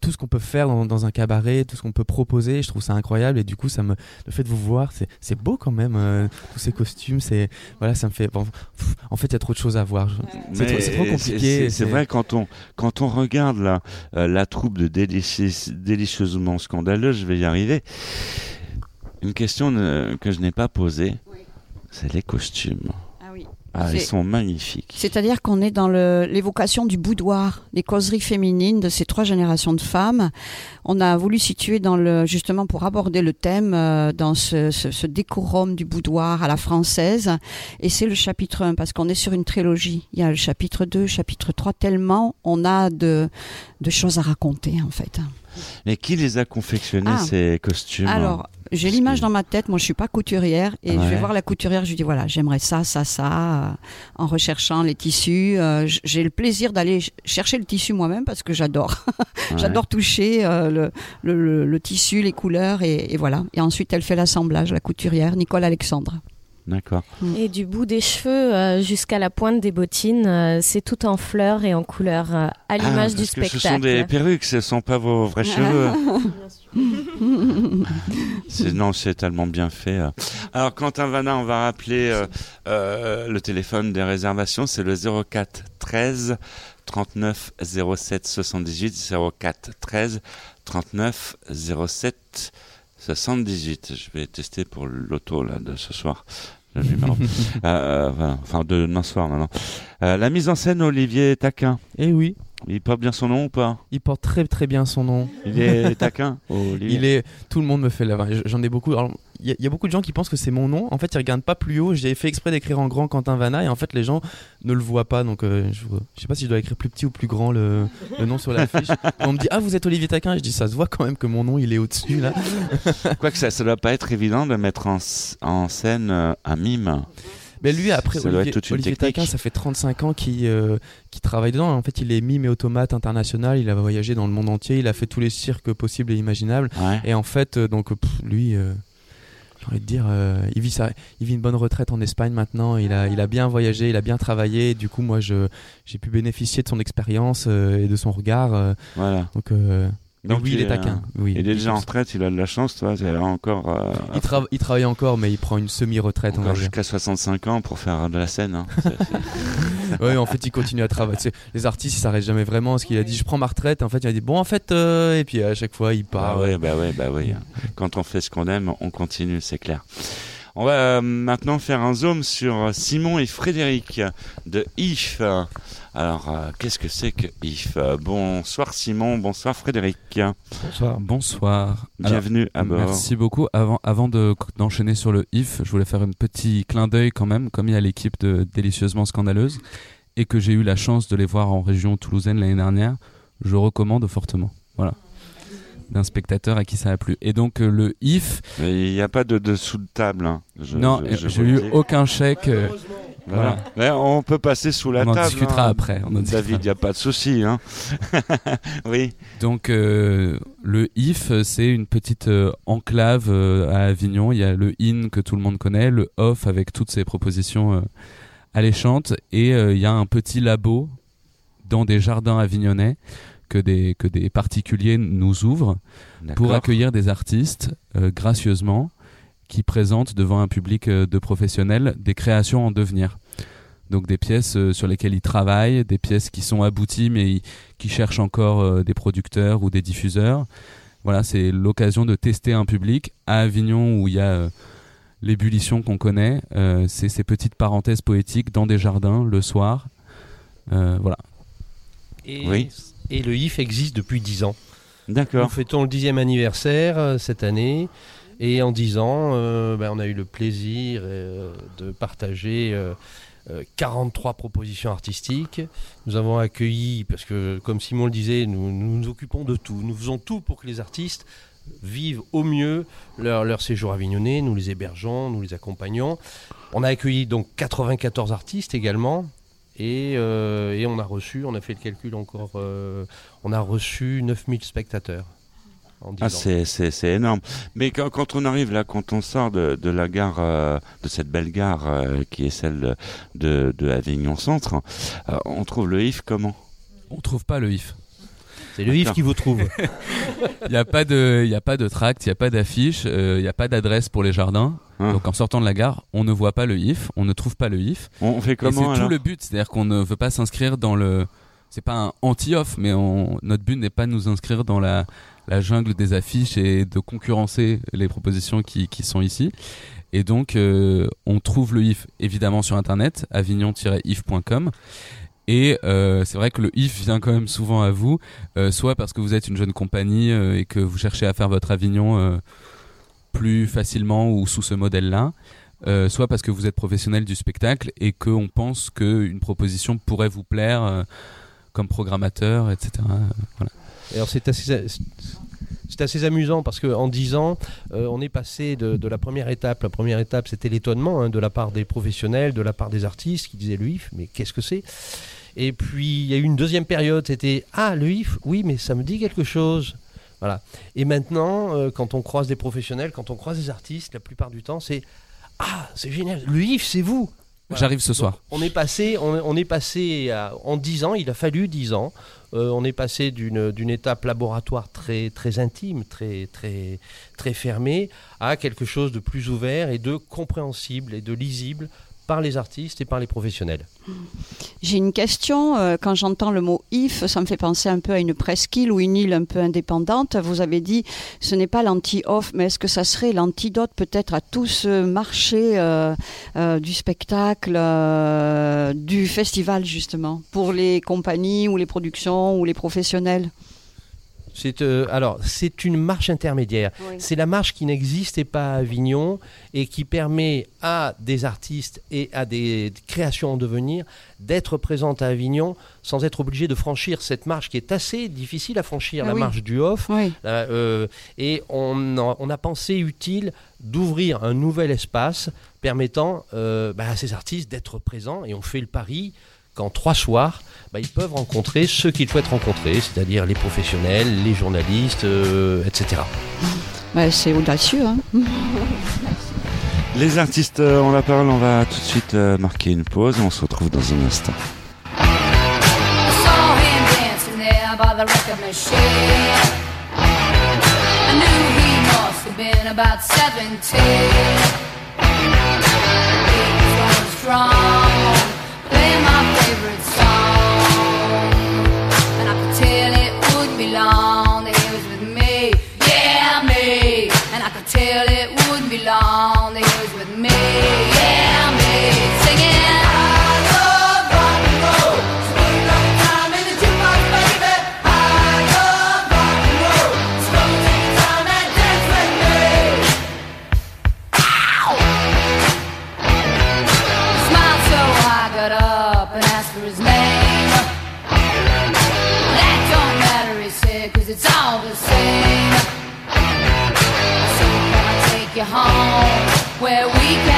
tout ce qu'on peut faire dans, dans un cabaret, tout ce qu'on peut proposer, je trouve ça incroyable et du coup ça me, le fait de vous voir, c'est, c'est beau quand même, euh, tous ces costumes, c'est, voilà, ça me fait, bon, pff, en fait il y a trop de choses à voir. C'est, trop, trop compliqué. C'est c'est vrai quand on quand on regarde la euh, la troupe de délici- délicieusement scandaleux, je vais y arriver. Une question ne- que je n'ai pas posée, c'est les costumes. Ah ils sont magnifiques. C'est-à-dire qu'on est dans l'évocation du boudoir, des causeries féminines de ces trois générations de femmes. On a voulu situer dans le, justement pour aborder le thème euh, dans ce, ce- ce décorum du boudoir à la française. Et c'est le chapitre 1 parce qu'on est sur une trilogie. Il y a le chapitre 2, chapitre 3, tellement on a de, de choses à raconter en fait. Mais qui les a confectionnés Ah. ces costumes? Alors, j'ai l'image dans ma tête. Moi, je suis pas couturière et je vais voir la couturière. Je lui dis voilà, j'aimerais ça, ça, ça. euh, en recherchant les tissus, Euh, j'ai le plaisir d'aller ch- chercher le tissu moi-même parce que j'adore. Ouais. j'adore toucher euh, le, le, le- le tissu, les couleurs et, et voilà. Et ensuite, elle fait l'assemblage, la couturière, Nicole Alexandre. D'accord. Et du bout des cheveux euh, jusqu'à la pointe des bottines, euh, c'est tout en fleurs et en couleurs euh, à l'image Ah, du parce que spectacle. ce sont des perruques, ce ne sont pas vos vrais cheveux. C'est- non, c'est tellement bien fait. Alors, Quentin Vanna, on va rappeler euh, euh, le téléphone des réservations, c'est le 04 13 39 07 78 04 13 39 07 78. Je vais tester pour l'auto là de ce soir. Le numéro. Euh, voilà. Enfin, de demain soir maintenant. Euh, la mise en scène, Olivier Taquin. Eh oui. Il porte bien son nom ou pas? Il porte très très bien son nom. Il est taquin, Olivier? Il est. Tout le monde me fait la. J'en ai beaucoup. Alors, y, y a beaucoup de gens qui pensent que c'est mon nom. En fait, ils regardent pas plus haut. J'ai fait exprès d'écrire en grand Quentin Vanna et en fait, les gens ne le voient pas. Donc, euh, je, je sais pas si je dois écrire plus petit ou plus grand le, le nom sur l'affiche. Et on me dit ah vous êtes Olivier Taquin. Et je dis ça se voit quand même que mon nom il est au-dessus là. Quoique ça, ça doit pas être évident de mettre en, en scène euh, un mime. Mais lui, après, Ça Olivier. Taquin, ça fait 35 ans qu'il euh, qu'il travaille dedans. En fait, il est mime et automate international. Il a voyagé dans le monde entier. Il a fait tous les cirques possibles et imaginables. Ouais. Et en fait, euh, donc, pff, lui, euh, j'ai envie de dire, euh, il, vit sa- il vit une bonne retraite en Espagne maintenant. Il a, il a bien voyagé, il a bien travaillé. Du coup, moi, j'ai pu bénéficier de son expérience euh, et de son regard. euh, Voilà. Donc, Donc oui, il est euh, taquin. Oui, il est déjà en retraite, il a de la chance, toi. Il a encore. euh, Il, il travaille encore, mais il prend une semi-retraite, on va jusqu'à 65 ans pour faire de la scène. hein. Ouais, en fait, il continue à travailler. Tu sais, les artistes, ils s'arrêtent jamais vraiment. Parce qu'il a dit, je prends ma retraite. En fait, il a dit, bon, en fait, euh, et puis à chaque fois, il part. Bah ouais, bah ouais, bah oui. Quand on fait ce qu'on aime, on continue, c'est clair. On va euh, maintenant faire un zoom sur Simon et Frédéric de IF. Alors, euh, qu'est-ce que c'est que IF Bonsoir Simon, bonsoir Frédéric. Bonsoir. Bonsoir. Bienvenue à bord. Merci beaucoup. Avant, avant de- d'enchaîner sur le IF, je voulais faire un petit clin d'œil quand même, comme il y a l'équipe de Délicieusement Scandaleuse et que j'ai eu la chance de les voir en région toulousaine l'année dernière, je recommande fortement. Voilà. D'un spectateur à qui ça a plu. Et donc euh, le IF. Il n'y a pas de dessous de table. hein. Je- non, j'ai eu aucun chèque. euh, Voilà. Mais on peut passer sous la On en table. discutera hein. après, on en discutera. David, il n'y a pas de souci. Hein. oui. Donc euh, le IF, c'est une petite enclave à Avignon. Il y a le IN que tout le monde connaît, le OFF avec toutes ses propositions alléchantes, et il y a un petit labo dans des jardins avignonnais que des, que des particuliers nous ouvrent pour accueillir des artistes euh, gracieusement qui présentent devant un public euh, de professionnels des créations en devenir. Donc des pièces euh, sur lesquelles ils travaillent, des pièces qui sont abouties mais ils- qui cherchent encore euh, des producteurs ou des diffuseurs. Voilà, c'est l'occasion de tester un public à Avignon où il y a euh, l'ébullition qu'on connaît. Euh, c'est ces petites parenthèses poétiques dans des jardins le soir. Euh, voilà. Et, et le IF existe depuis 10 ans. D'accord. Nous fêtons le dixième anniversaire euh, cette année. Et en 10 ans, euh, ben, on a eu le plaisir euh, de partager euh, euh, 43 propositions artistiques. Nous avons accueilli, parce que comme Simon le disait, nous nous, nous occupons de tout. Nous faisons tout pour que les artistes vivent au mieux leur, leur séjour avignonnais. Nous les hébergeons, nous les accompagnons. On a accueilli donc 94 artistes également. Et, euh, et on a reçu, on a fait le calcul encore, euh, on a reçu 9000 spectateurs. En 10 Ah, c'est, c'est, c'est énorme. Mais quand, quand on arrive là, quand on sort de, de la gare, euh, de cette belle gare euh, qui est celle de, de Avignon Centre, euh, on trouve le IF comment? On trouve pas le IF. C'est le IF qui vous trouve. Il n'y a pas de, il y a pas de tract, il n'y a pas d'affiche, euh, il n'y a pas d'adresse pour les jardins. Hein. Donc en sortant de la gare, on ne voit pas le IF, on ne trouve pas le IF. On fait comment, C'est tout le but, c'est-à-dire qu'on ne veut pas s'inscrire dans le. C'est pas un anti-off, mais on... notre but n'est pas de nous inscrire dans la, la jungle des affiches et de concurrencer les propositions qui, qui sont ici. Et donc, euh, on trouve le IF évidemment sur internet, avignon-if.com. Et euh, c'est vrai que le IF vient quand même souvent à vous, euh, soit parce que vous êtes une jeune compagnie euh, et que vous cherchez à faire votre Avignon euh, plus facilement ou sous ce modèle-là, euh, soit parce que vous êtes professionnel du spectacle et qu'on pense qu'une proposition pourrait vous plaire euh, comme programmateur, etc. Euh, voilà. Alors c'est assez, c'est assez amusant parce qu'en 10 ans, on est passé de, la première étape. La première étape, c'était l'étonnement hein, de la part des professionnels, de la part des artistes qui disaient le IF, mais qu'est-ce que c'est? Et puis il y a eu une deuxième période, c'était Ah, le IF, oui, mais ça me dit quelque chose. Voilà. Et maintenant, euh, quand on croise des professionnels, quand on croise des artistes, la plupart du temps, c'est Ah, c'est génial, le IF, c'est vous J'arrive ce Donc, soir. on est passé, on, on est passé à- en 10 ans, il a fallu 10 ans. Euh, on est passé d'une d'une étape laboratoire très, très intime, très, très, très fermée, à quelque chose de plus ouvert et de compréhensible et de lisible par les artistes et par les professionnels. J'ai une question. euh, Quand j'entends le mot if, ça me fait penser un peu à une presqu'île ou une île un peu indépendante. Vous avez dit ce n'est pas l'anti-off, mais est-ce que ça serait l'antidote peut-être à tout ce marché euh, euh, du spectacle, du festival justement, pour les compagnies ou les productions ou les professionnels? C'est euh, alors c'est une marche intermédiaire. Oui. C'est la marche qui n'existait pas à Avignon et qui permet à des artistes et à des créations en devenir d'être présentes à Avignon sans être obligés de franchir cette marche qui est assez difficile à franchir, Ah la oui. marche du off. Oui. Euh, euh, et on a pensé utile d'ouvrir un nouvel espace permettant euh, bah, à ces artistes d'être présents et on fait le pari qu'en trois soirs, bah, ils peuvent rencontrer ceux qu'ils souhaitent rencontrer, c'est-à-dire les professionnels, les journalistes, euh, etc. Ouais, C'est audacieux. Hein Les artistes euh, ont la parole, on va tout de suite euh, marquer une pause et on se retrouve dans un instant. I it wouldn't where we can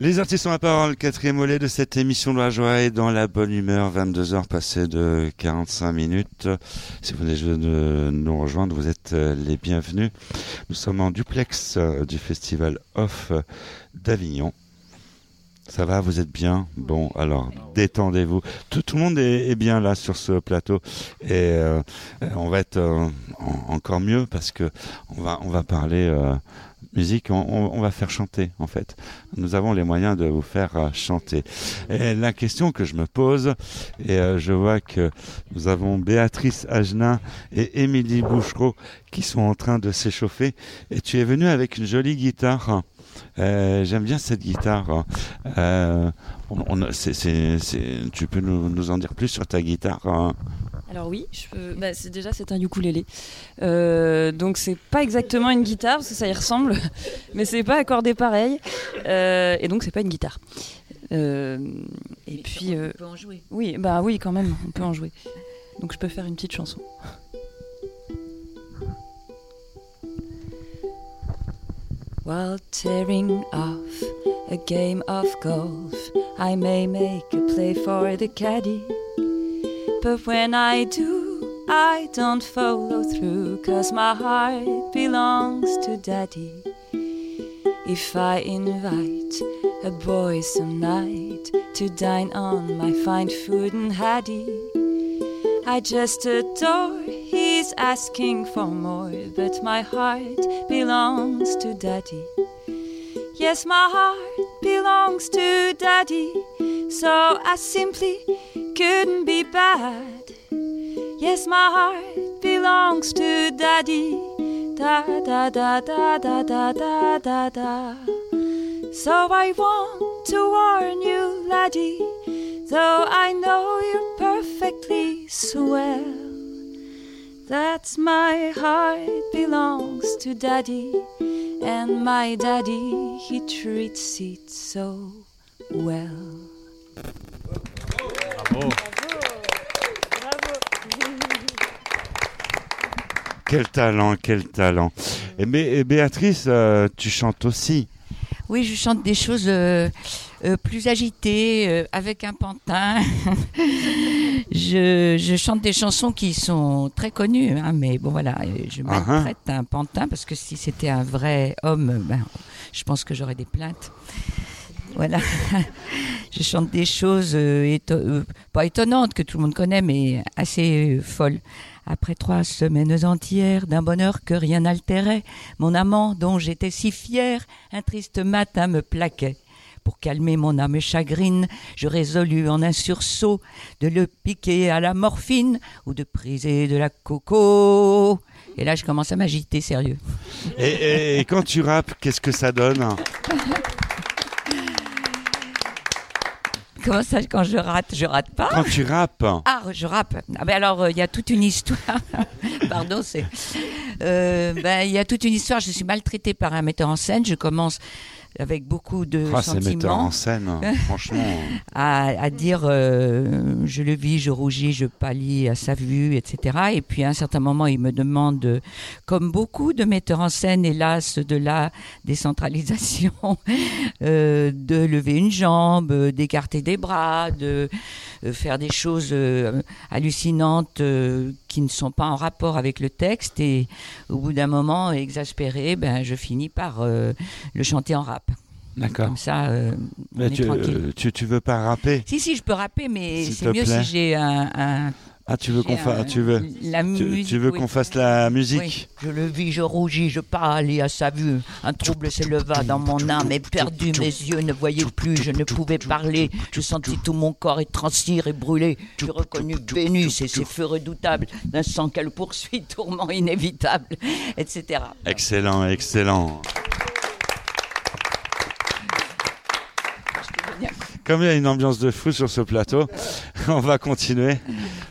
Les artistes ont la parole, quatrième volet de cette émission de la joie et dans la bonne humeur, 22 heures passées de 45 minutes. Si vous venez de nous rejoindre, vous êtes euh, les bienvenus. Nous sommes en duplex euh, du festival Off d'Avignon. Ça va, vous êtes bien? Bon, alors détendez-vous. Tout, le monde est, bien là sur ce plateau et euh, on va être euh, en- encore mieux parce que on va on va parler euh, musique, on, va faire chanter en fait. Nous avons les moyens de vous faire chanter. Et la question que je me pose, et je vois que nous avons Béatrice Agenin et Émilie Bouchereau qui sont en train de s'échauffer. Et tu es venue avec une jolie guitare. Euh, J'aime bien cette guitare. Euh, on- tu peux nous, nous en dire plus sur ta guitare hein? Alors oui, je peux- bah, c'est déjà c'est un ukulélé. Euh, donc c'est pas exactement une guitare parce que ça y ressemble, mais c'est pas accordé pareil. Euh, et donc c'est pas une guitare. Euh, et puis on euh, peut en jouer? Oui, bah oui quand même, on peut en jouer. Donc je peux faire une petite chanson. While tearing off a game of golf, I may make a play for the caddy. But when I do, I don't follow through, cause my heart belongs to daddy. If I invite a boy some night to dine on my fine food and haddy, I just adore. He's asking for more, but my heart belongs to Daddy. Yes, my heart belongs to Daddy, so I simply couldn't be bad. Yes, my heart belongs to Daddy. Da da da da da da da da da. So I want to warn you, laddie, though I know you're perfectly swell. That's my heart belongs to Daddy, and my daddy he treats it so well. Quel talent, quel talent. Et, Bé- et Béatrice, euh, tu chantes aussi. Oui, je chante des choses euh, euh, plus agitées, euh, avec un pantin. je, je chante des chansons qui sont très connues, hein, mais bon voilà, euh, je ah. m'apprête à un pantin parce que si c'était un vrai homme, ben, je pense que j'aurais des plaintes. Voilà. je chante des choses pas étonnantes que tout le monde connaît, mais assez folles. Après trois semaines entières d'un bonheur que rien n'altérait, mon amant dont j'étais si fière, un triste matin me plaquait. Pour calmer mon âme chagrine, je résolus en un sursaut de le piquer à la morphine ou de priser de la coco. Et là, je commence à m'agiter, sérieux. Et, et- et quand tu rappes, qu'est-ce que ça donne Comment ça, quand je rate, je rate pas Quand tu rappes Ah, je rappe. Ah ben alors, euh, il y a toute une histoire. Pardon, c'est. Euh, ben, Il y a toute une histoire. Je suis maltraitée par un metteur en scène. Je commence avec beaucoup de ces sentiments. en scène, franchement. à, à dire euh, je le vis, je rougis, je pâlis à sa vue, etc. Et puis à un certain moment, il me demande, comme beaucoup de metteurs en scène, hélas, de la décentralisation, euh, de lever une jambe, d'écarter des bras, de euh, faire des choses hallucinantes qui ne sont pas en rapport avec le texte. Et au bout d'un moment, exaspéré, ben, je finis par euh, le chanter en rap. D'accord. Comme ça, euh, on Mais est tu, tranquille. euh, tu, tu veux pas rapper? Si, si, je peux rapper, mais S'il c'est te mieux plaît. si j'ai un, un- Ah, tu veux qu'on fasse, tu veux, la tu, musique, tu veux oui. qu'on fasse la musique? Oui, je le vis, je rougis, je pâlis à sa vue. Un trouble s'éleva dans mon âme, éperdu, mes yeux ne voyaient plus, je ne pouvais parler. Je sentis tout mon corps étrancir et brûler. Je reconnus Vénus et ses feux redoutables, d'un sang qu'elle poursuit, tourment inévitable, etc. Excellent, excellent. Comme il y a une ambiance de fou sur ce plateau, on va continuer.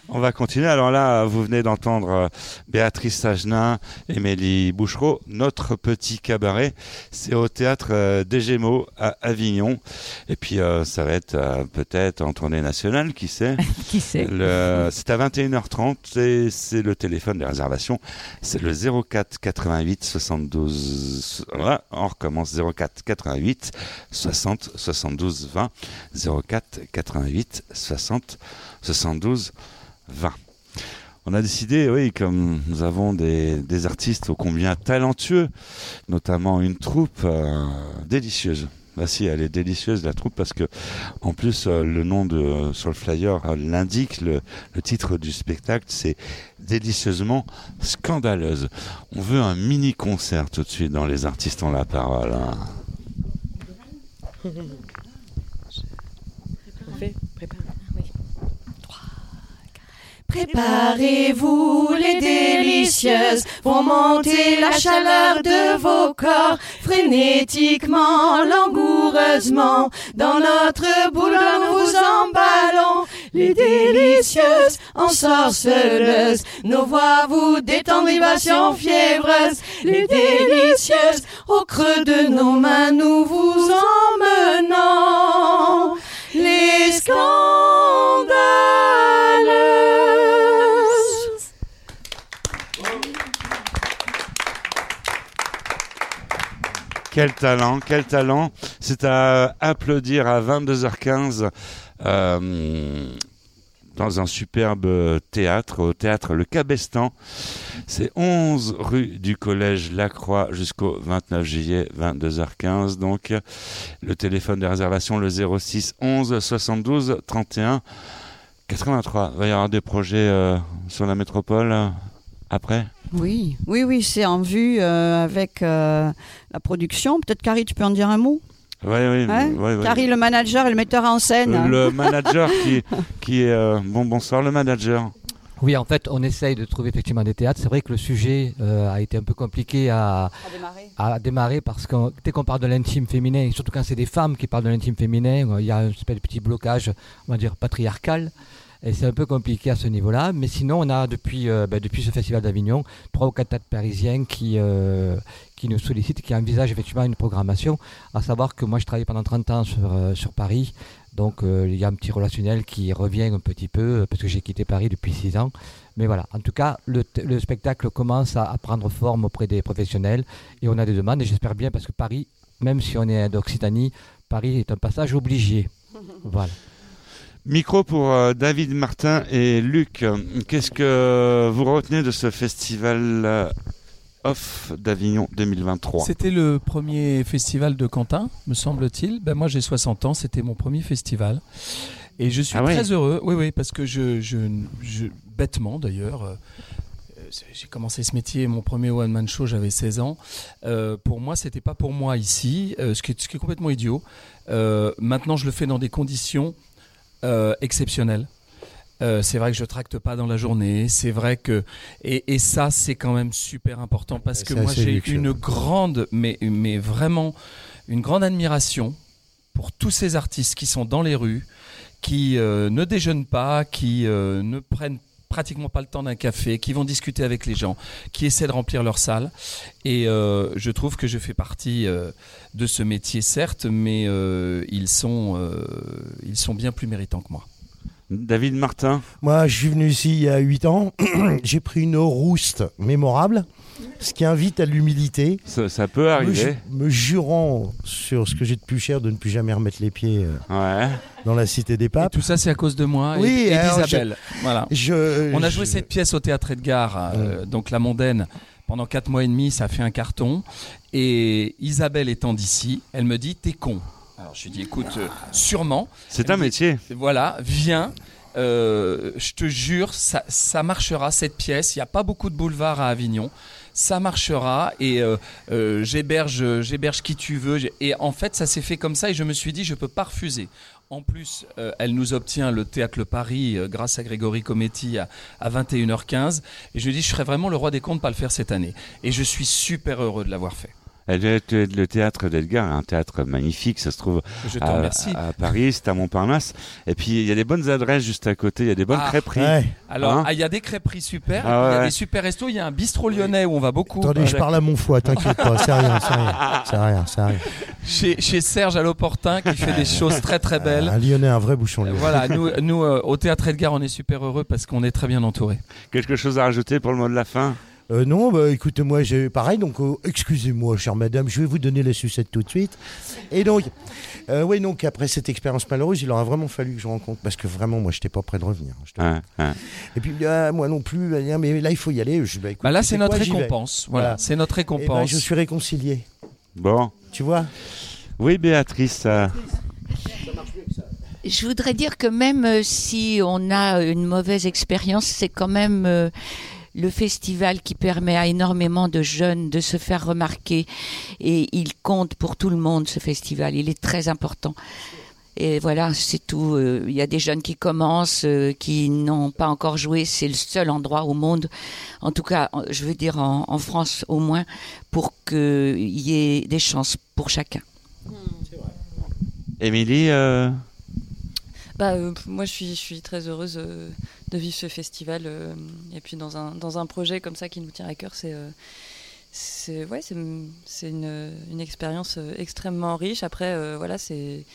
On va continuer. Alors là, vous venez d'entendre euh, Béatrice Sagenin, Émilie Bouchereau, notre petit cabaret. C'est au théâtre euh, des Gémeaux à Avignon. Et puis, euh, ça va être euh, peut-être en tournée nationale, qui sait Qui sait Le- C'est à 21h30 et c'est le téléphone des réservations. C'est le 04 88 72. Voilà, on recommence 04 88 60 72 20. 04 88 60 72 20. On a décidé, oui, comme nous avons des, artistes ô combien talentueux, notamment une troupe euh, délicieuse. Bah si, elle est délicieuse la troupe parce que en plus euh, le nom de euh, sur le flyer l'indique, le, le titre du spectacle c'est délicieusement scandaleuse. On veut un mini concert tout de suite dans les artistes ont la parole. hein. Préparez-vous les délicieuses, vont monter la chaleur de vos corps, frénétiquement, langoureusement, dans notre boule nous vous emballons. Les délicieuses, ensorceleuses, nos voix vous détendent, vibrations fiévreuses. Les délicieuses, au creux de nos mains nous vous emmenons. Quel talent, quel talent. C'est à applaudir à 22h15 euh, dans un superbe théâtre, au théâtre Le Cabestan. C'est 11 rue du Collège Lacroix jusqu'au 29 juillet, 22h15. Donc, le téléphone de réservation, le 06 11 72 31 83. Il va y avoir des projets euh, sur la métropole euh, après? Oui, oui, oui, c'est en vue euh, avec euh, la production. Peut-être Carrie, tu peux en dire un mot? Oui, oui. Hein ouais, ouais. Carrie, le manager et le metteur en scène. Euh, Le manager qui, qui est. euh, bon, bonsoir, le manager. Oui, en fait, on essaye de trouver effectivement des théâtres. C'est vrai que le sujet euh, a été un peu compliqué à, à démarrer. parce que dès qu'on parle de l'intime féminin, et surtout quand c'est des femmes qui parlent de l'intime féminin, euh, il y a un espèce de petit blocage, on va dire, patriarcal. Et c'est un peu compliqué à ce niveau-là. Mais sinon, on a depuis, euh, ben, depuis ce festival d'Avignon, trois ou quatre théâtres parisiens qui, euh, qui nous sollicitent, qui envisagent effectivement une programmation. À savoir que moi, je travaille pendant 30 ans sur, euh, sur Paris. Donc, euh, il y a un petit relationnel qui revient un petit peu, euh, parce que j'ai quitté Paris depuis 6 ans. Mais voilà, en tout cas, le, spectacle commence à, à prendre forme auprès des professionnels. Et on a des demandes, et j'espère bien, parce que Paris, même si on est d'Occitanie, Paris est un passage obligé. Voilà. Micro pour euh, David Martin et Luc. Qu'est-ce que vous retenez de ce festival euh, off d'Avignon 2023 C'était le premier festival de Quentin, me semble-t-il. Ben, moi, j'ai 60 ans, c'était mon premier festival. Et je suis Ah très heureux, oui, oui, parce que je, je, je- bêtement d'ailleurs, euh, c'est- j'ai commencé ce métier, mon premier one-man show, j'avais 16 ans. Euh, pour moi, c'était pas pour moi ici, euh, ce, qui est, ce qui est complètement idiot. Euh, maintenant, je le fais dans des conditions euh, exceptionnelles. Euh, c'est vrai que je tracte pas dans la journée. C'est vrai que et, et ça c'est quand même super important parce que moi j'ai une grande mais mais vraiment une grande admiration pour tous ces artistes qui sont dans les rues, qui euh, ne déjeunent pas, qui euh, ne prennent pratiquement pas le temps d'un café, qui vont discuter avec les gens, qui essaient de remplir leur salle. Et euh, je trouve que je fais partie euh, de ce métier, certes, mais euh, ils, sont, ils sont bien plus méritants que moi. David Martin Moi, je suis venu ici il y a 8 ans. J'ai pris une rouste mémorable, ce qui invite à l'humilité. Ça, ça peut arriver. Me, ju- me jurant sur ce que j'ai de plus cher de ne plus jamais remettre les pieds euh, dans la cité des papes. Tout ça, c'est à cause de moi et- Oui, et, d'Isabelle. Voilà. je- On a je- joué cette pièce au théâtre Edgar, euh, donc La Mondaine, pendant quatre mois et demi, ça a fait un carton. Et Isabelle étant d'ici, elle me dit T'es con. Alors je lui dis Écoute, euh, sûrement. C'est un dit, métier. Voilà, viens. euh, je te jure, ça, ça marchera cette pièce. Il n'y a pas beaucoup de boulevards à Avignon. Ça marchera et euh, euh, j'héberge, j'héberge qui tu veux. Et en fait, ça s'est fait comme ça et je me suis dit, je peux pas refuser. En plus, elle nous obtient le théâtre Le Paris grâce à Grégory Cometti à, à 21h15. Et je lui dis, je serais vraiment le roi des contes de pas le faire cette année. Et je suis super heureux de l'avoir fait. Elle doit être le théâtre d'Edgar, un théâtre magnifique, ça se trouve Je à, remercie. à Paris, c'est à Montparnasse. Et puis il y a des bonnes adresses juste à côté, il y a des bonnes Ah. crêperies. Alors, Hein ah, il y a des crêperies super, il Ah y a des super restos, il y a un bistrot lyonnais où on va beaucoup. Attendez, je parle à mon foie, t'inquiète pas, c'est rien, c'est rien, c'est rien, c'est rien. Chez, chez Serge à l'Opportun qui fait des choses très très belles. Un Lyonnais, un vrai bouchon. Lyonnais. Voilà, nous, nous euh, au théâtre Edgar, on est super heureux parce qu'on est très bien entouré. Quelque chose à rajouter pour le mot de la fin? Euh, non, bah, écoutez, moi, j'ai pareil, donc euh, excusez-moi, chère madame, je vais vous donner la sucette tout de suite. Et donc, euh, oui, donc après cette expérience malheureuse, il aura vraiment fallu que je rencontre, parce que vraiment, moi, je n'étais pas prêt de revenir. Et puis, ah, moi non plus, mais là, il faut y aller. Je, bah, écoute, Bah là, c'est notre récompense. Voilà, c'est notre Eh ben, récompense. je suis réconcilié. Bon. Tu vois? Oui, Béatrice. euh, Je voudrais dire que même si on a une mauvaise expérience, c'est quand même euh, le festival qui permet à énormément de jeunes de se faire remarquer. Et il compte pour tout le monde, ce festival. Il est très important. Et voilà, c'est tout. Euh, Il y a des jeunes qui commencent, euh, qui n'ont pas encore joué. C'est le seul endroit au monde, en tout cas, je veux dire en, en France au moins, pour qu'il y ait des chances pour chacun. Émilie, euh, Bah, euh, moi, je suis, je suis très heureuse euh, de vivre ce festival. euh, et puis, dans un, dans un projet comme ça qui nous tient à cœur, c'est. euh, c'est ouais, une, une expérience euh, extrêmement riche. Après, voilà, c'est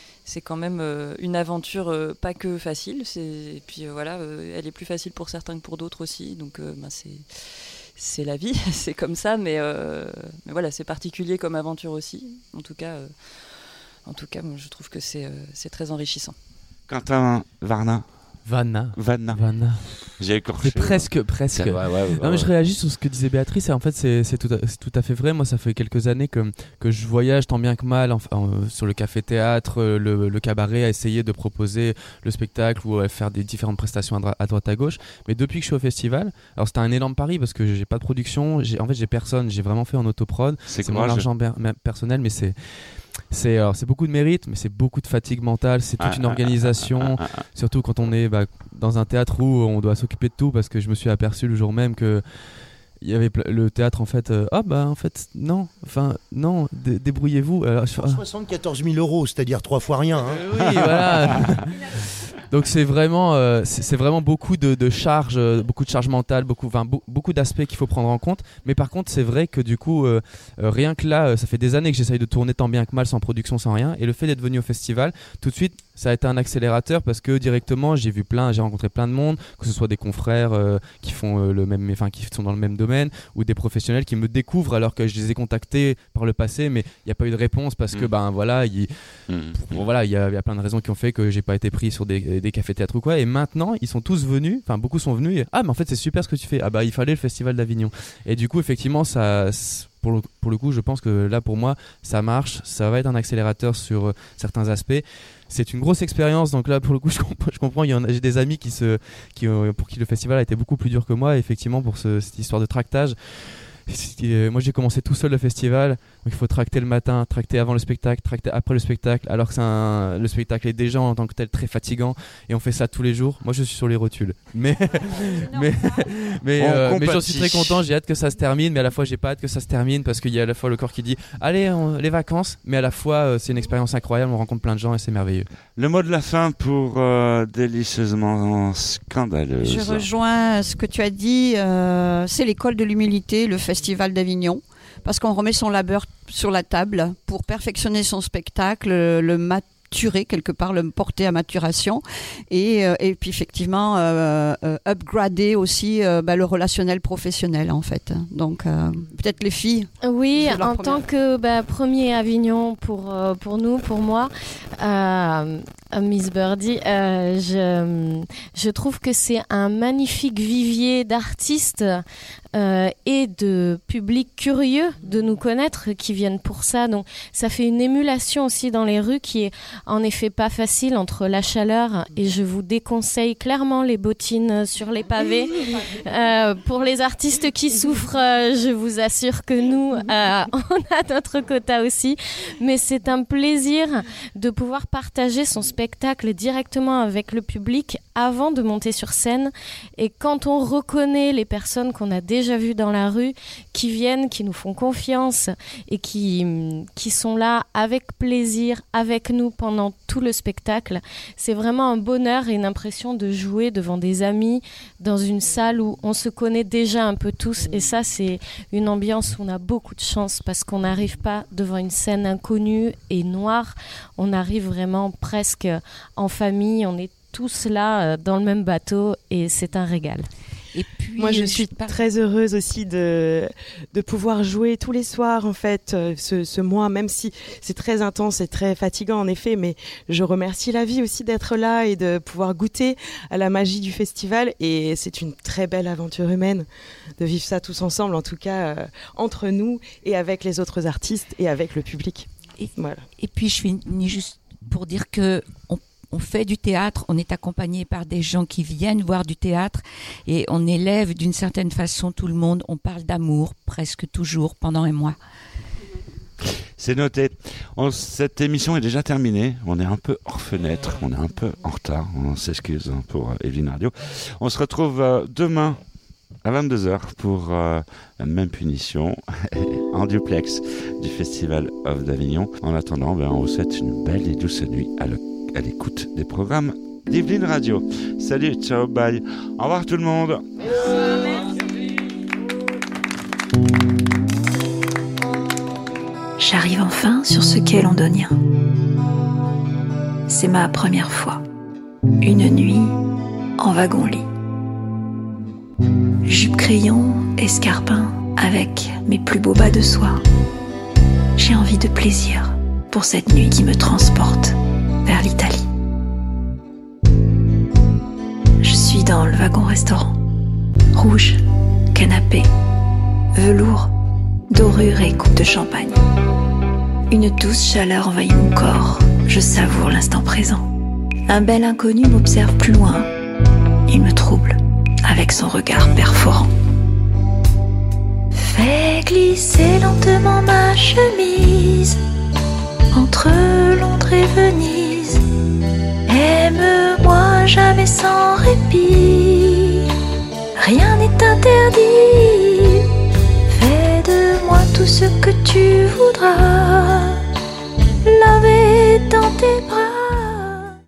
quand même une aventure pas que facile. Et puis voilà, elle est plus facile pour certains que pour d'autres aussi. Donc, ben, c'est la vie, c'est comme ça. Mais mais voilà, c'est particulier comme aventure aussi. En tout cas, en tout cas, je trouve que c'est c'est très enrichissant. Quentin Varna. Vanna. Vanna. Vanna. J'ai écorché. C'est presque, presque. C'est vrai, ouais, ouais, non, mais je ouais. réagis sur ce que disait Béatrice. Et en fait, c'est tout, à- c'est tout à fait vrai. Moi, ça fait quelques années que, que je voyage tant bien que mal enfin, euh, sur le café-théâtre, euh, le, le cabaret, à essayer de proposer le spectacle ou à faire des différentes prestations à, droite à gauche. Mais depuis que je suis au festival, alors c'était un énorme pari parce que j'ai pas de production. j'ai- En fait, j'ai personne. J'ai vraiment fait en autoprod. C'est mon argent personnel, mais c'est. C'est alors, c'est beaucoup de mérite, mais c'est beaucoup de fatigue mentale. C'est toute Ah, une ah, organisation, ah, ah, ah. surtout quand on est bah, dans un théâtre où on doit s'occuper de tout. Parce que je me suis aperçu le jour même que il y avait le théâtre en fait. euh, ah bah en fait non, enfin non, dé- débrouillez-vous. Alors, je fais, ah. 74 000 euros, c'est-à-dire trois fois rien. hein. Oui, voilà. Donc c'est vraiment, euh, c'est vraiment beaucoup de, de charges, euh, beaucoup de charges mentales, beaucoup, beaucoup d'aspects qu'il faut prendre en compte. Mais par contre, c'est vrai que du coup, euh, rien que là, ça fait des années que j'essaye de tourner tant bien que mal, sans production, sans rien. Et le fait d'être venu au festival, tout de suite, ça a été un accélérateur parce que directement, j'ai vu plein, j'ai rencontré plein de monde, que ce soit des confrères euh, qui font euh, le même, enfin qui sont dans le même domaine, ou des professionnels qui me découvrent alors que je les ai contactés par le passé, mais il n'y a pas eu de réponse parce que Mm. ben voilà, il Bon, voilà, il y, a il y a plein de raisons qui ont fait que j'ai pas été pris sur des, des cafés théâtres ou quoi. Et maintenant, ils sont tous venus, enfin beaucoup sont venus. Et, ah, mais en fait, c'est super ce que tu fais. Ah bah, il fallait le festival d'Avignon. Et du coup, effectivement, ça, c- pour le, pour le coup, je pense que là, pour moi, ça marche. Ça va être un accélérateur sur euh, certains aspects. C'est une grosse expérience, donc là, pour le coup, je, comp- je comprends. J'ai des amis qui se, qui, pour qui le festival a été beaucoup plus dur que moi. Effectivement, pour ce- cette histoire de tractage. euh, Moi j'ai commencé tout seul le festival, donc il faut tracter le matin, tracter avant le spectacle, tracter après le spectacle, alors que un- le spectacle est déjà en tant que tel très fatigant et on fait ça tous les jours. Moi je suis sur les rotules, mais mais mais, euh, mais j'en suis très content. J'ai hâte que ça se termine, mais à la fois j'ai pas hâte que ça se termine parce qu'il y a à la fois le corps qui dit allez on- les vacances, mais à la fois euh, c'est une expérience incroyable, on rencontre plein de gens et c'est merveilleux. Le mot de la fin pour euh, délicieusement scandaleuse. Je rejoins ce que tu as dit. euh, c'est l'école de l'humilité, le festival d'Avignon, parce qu'on remet son labeur sur la table pour perfectionner son spectacle, le, maturer quelque part, le porter à maturation, et, euh, et puis effectivement euh, euh, upgrader aussi bah, le relationnel professionnel en fait. Donc peut-être les filles. Oui, en première- tant que bah, premier Avignon pour, pour nous, pour moi, Miss Birdie, je, je trouve que c'est un magnifique vivier d'artistes euh, et de publics curieux de nous connaître qui viennent pour ça. Donc ça fait une émulation aussi dans les rues qui est en effet pas facile entre la chaleur et je vous déconseille clairement les bottines sur les pavés. Euh, pour les artistes qui souffrent, euh, je vous assure que nous, euh, on a notre quota aussi. Mais c'est un plaisir de pouvoir partager son spectacle directement avec le public avant de monter sur scène. Et quand on reconnaît les personnes qu'on a déjà vues dans la rue, qui viennent, qui nous font confiance et qui, qui sont là avec plaisir, avec nous pendant tout le spectacle, c'est vraiment un bonheur et une impression de jouer devant des amis dans une salle où on se connaît déjà un peu tous. Et ça, c'est une ambiance où on a beaucoup de chance parce qu'on n'arrive pas devant une scène inconnue et noire. On arrive vraiment presque en famille. On est tous là euh, dans le même bateau et c'est un régal. Et puis, Moi, je je suis très heureuse aussi de, de pouvoir jouer tous les soirs, en fait, euh, ce, ce mois, même si c'est très intense et très fatigant, en effet, mais je remercie la vie aussi d'être là et de pouvoir goûter à la magie du festival. Et c'est une très belle aventure humaine de vivre ça tous ensemble, en tout cas, euh, entre nous et avec les autres artistes et avec le public. Et, voilà. et puis je finis juste pour dire que on, on fait du théâtre, on est accompagné par des gens qui viennent voir du théâtre et on élève d'une certaine façon tout le monde. On parle d'amour presque toujours pendant un mois. C'est noté. Cette émission est déjà terminée. On est un peu hors fenêtre. On est un peu en retard. On s'excuse hein, pour euh, Evelyne Radio. On se retrouve euh, demain à 22h pour euh, la même punition en duplex du Festival of d'Avignon. En attendant, ben, on vous souhaite une belle et douce nuit à le- à l'écoute des programmes d'Evelyne Radio. Salut, ciao, bye. Au revoir tout le monde. J'arrive enfin sur ce qu'est londonien. C'est ma première fois. Une nuit en wagon-lit. Jupe crayon, escarpin, avec mes plus beaux bas de soie. J'ai envie de plaisir pour cette nuit qui me transporte vers l'Italie. lit dans le wagon-restaurant. Rouge, canapé, velours, dorure et coupe de champagne. Une douce chaleur envahit mon corps. Je savoure l'instant présent. Un bel inconnu m'observe plus loin. Il me trouble avec son regard perforant. Fais glisser lentement ma chemise entre Londres et Venise. Aime-moi jamais sans répit. Rien n'est interdit. Fais de moi tout ce que tu voudras. Laver dans tes bras.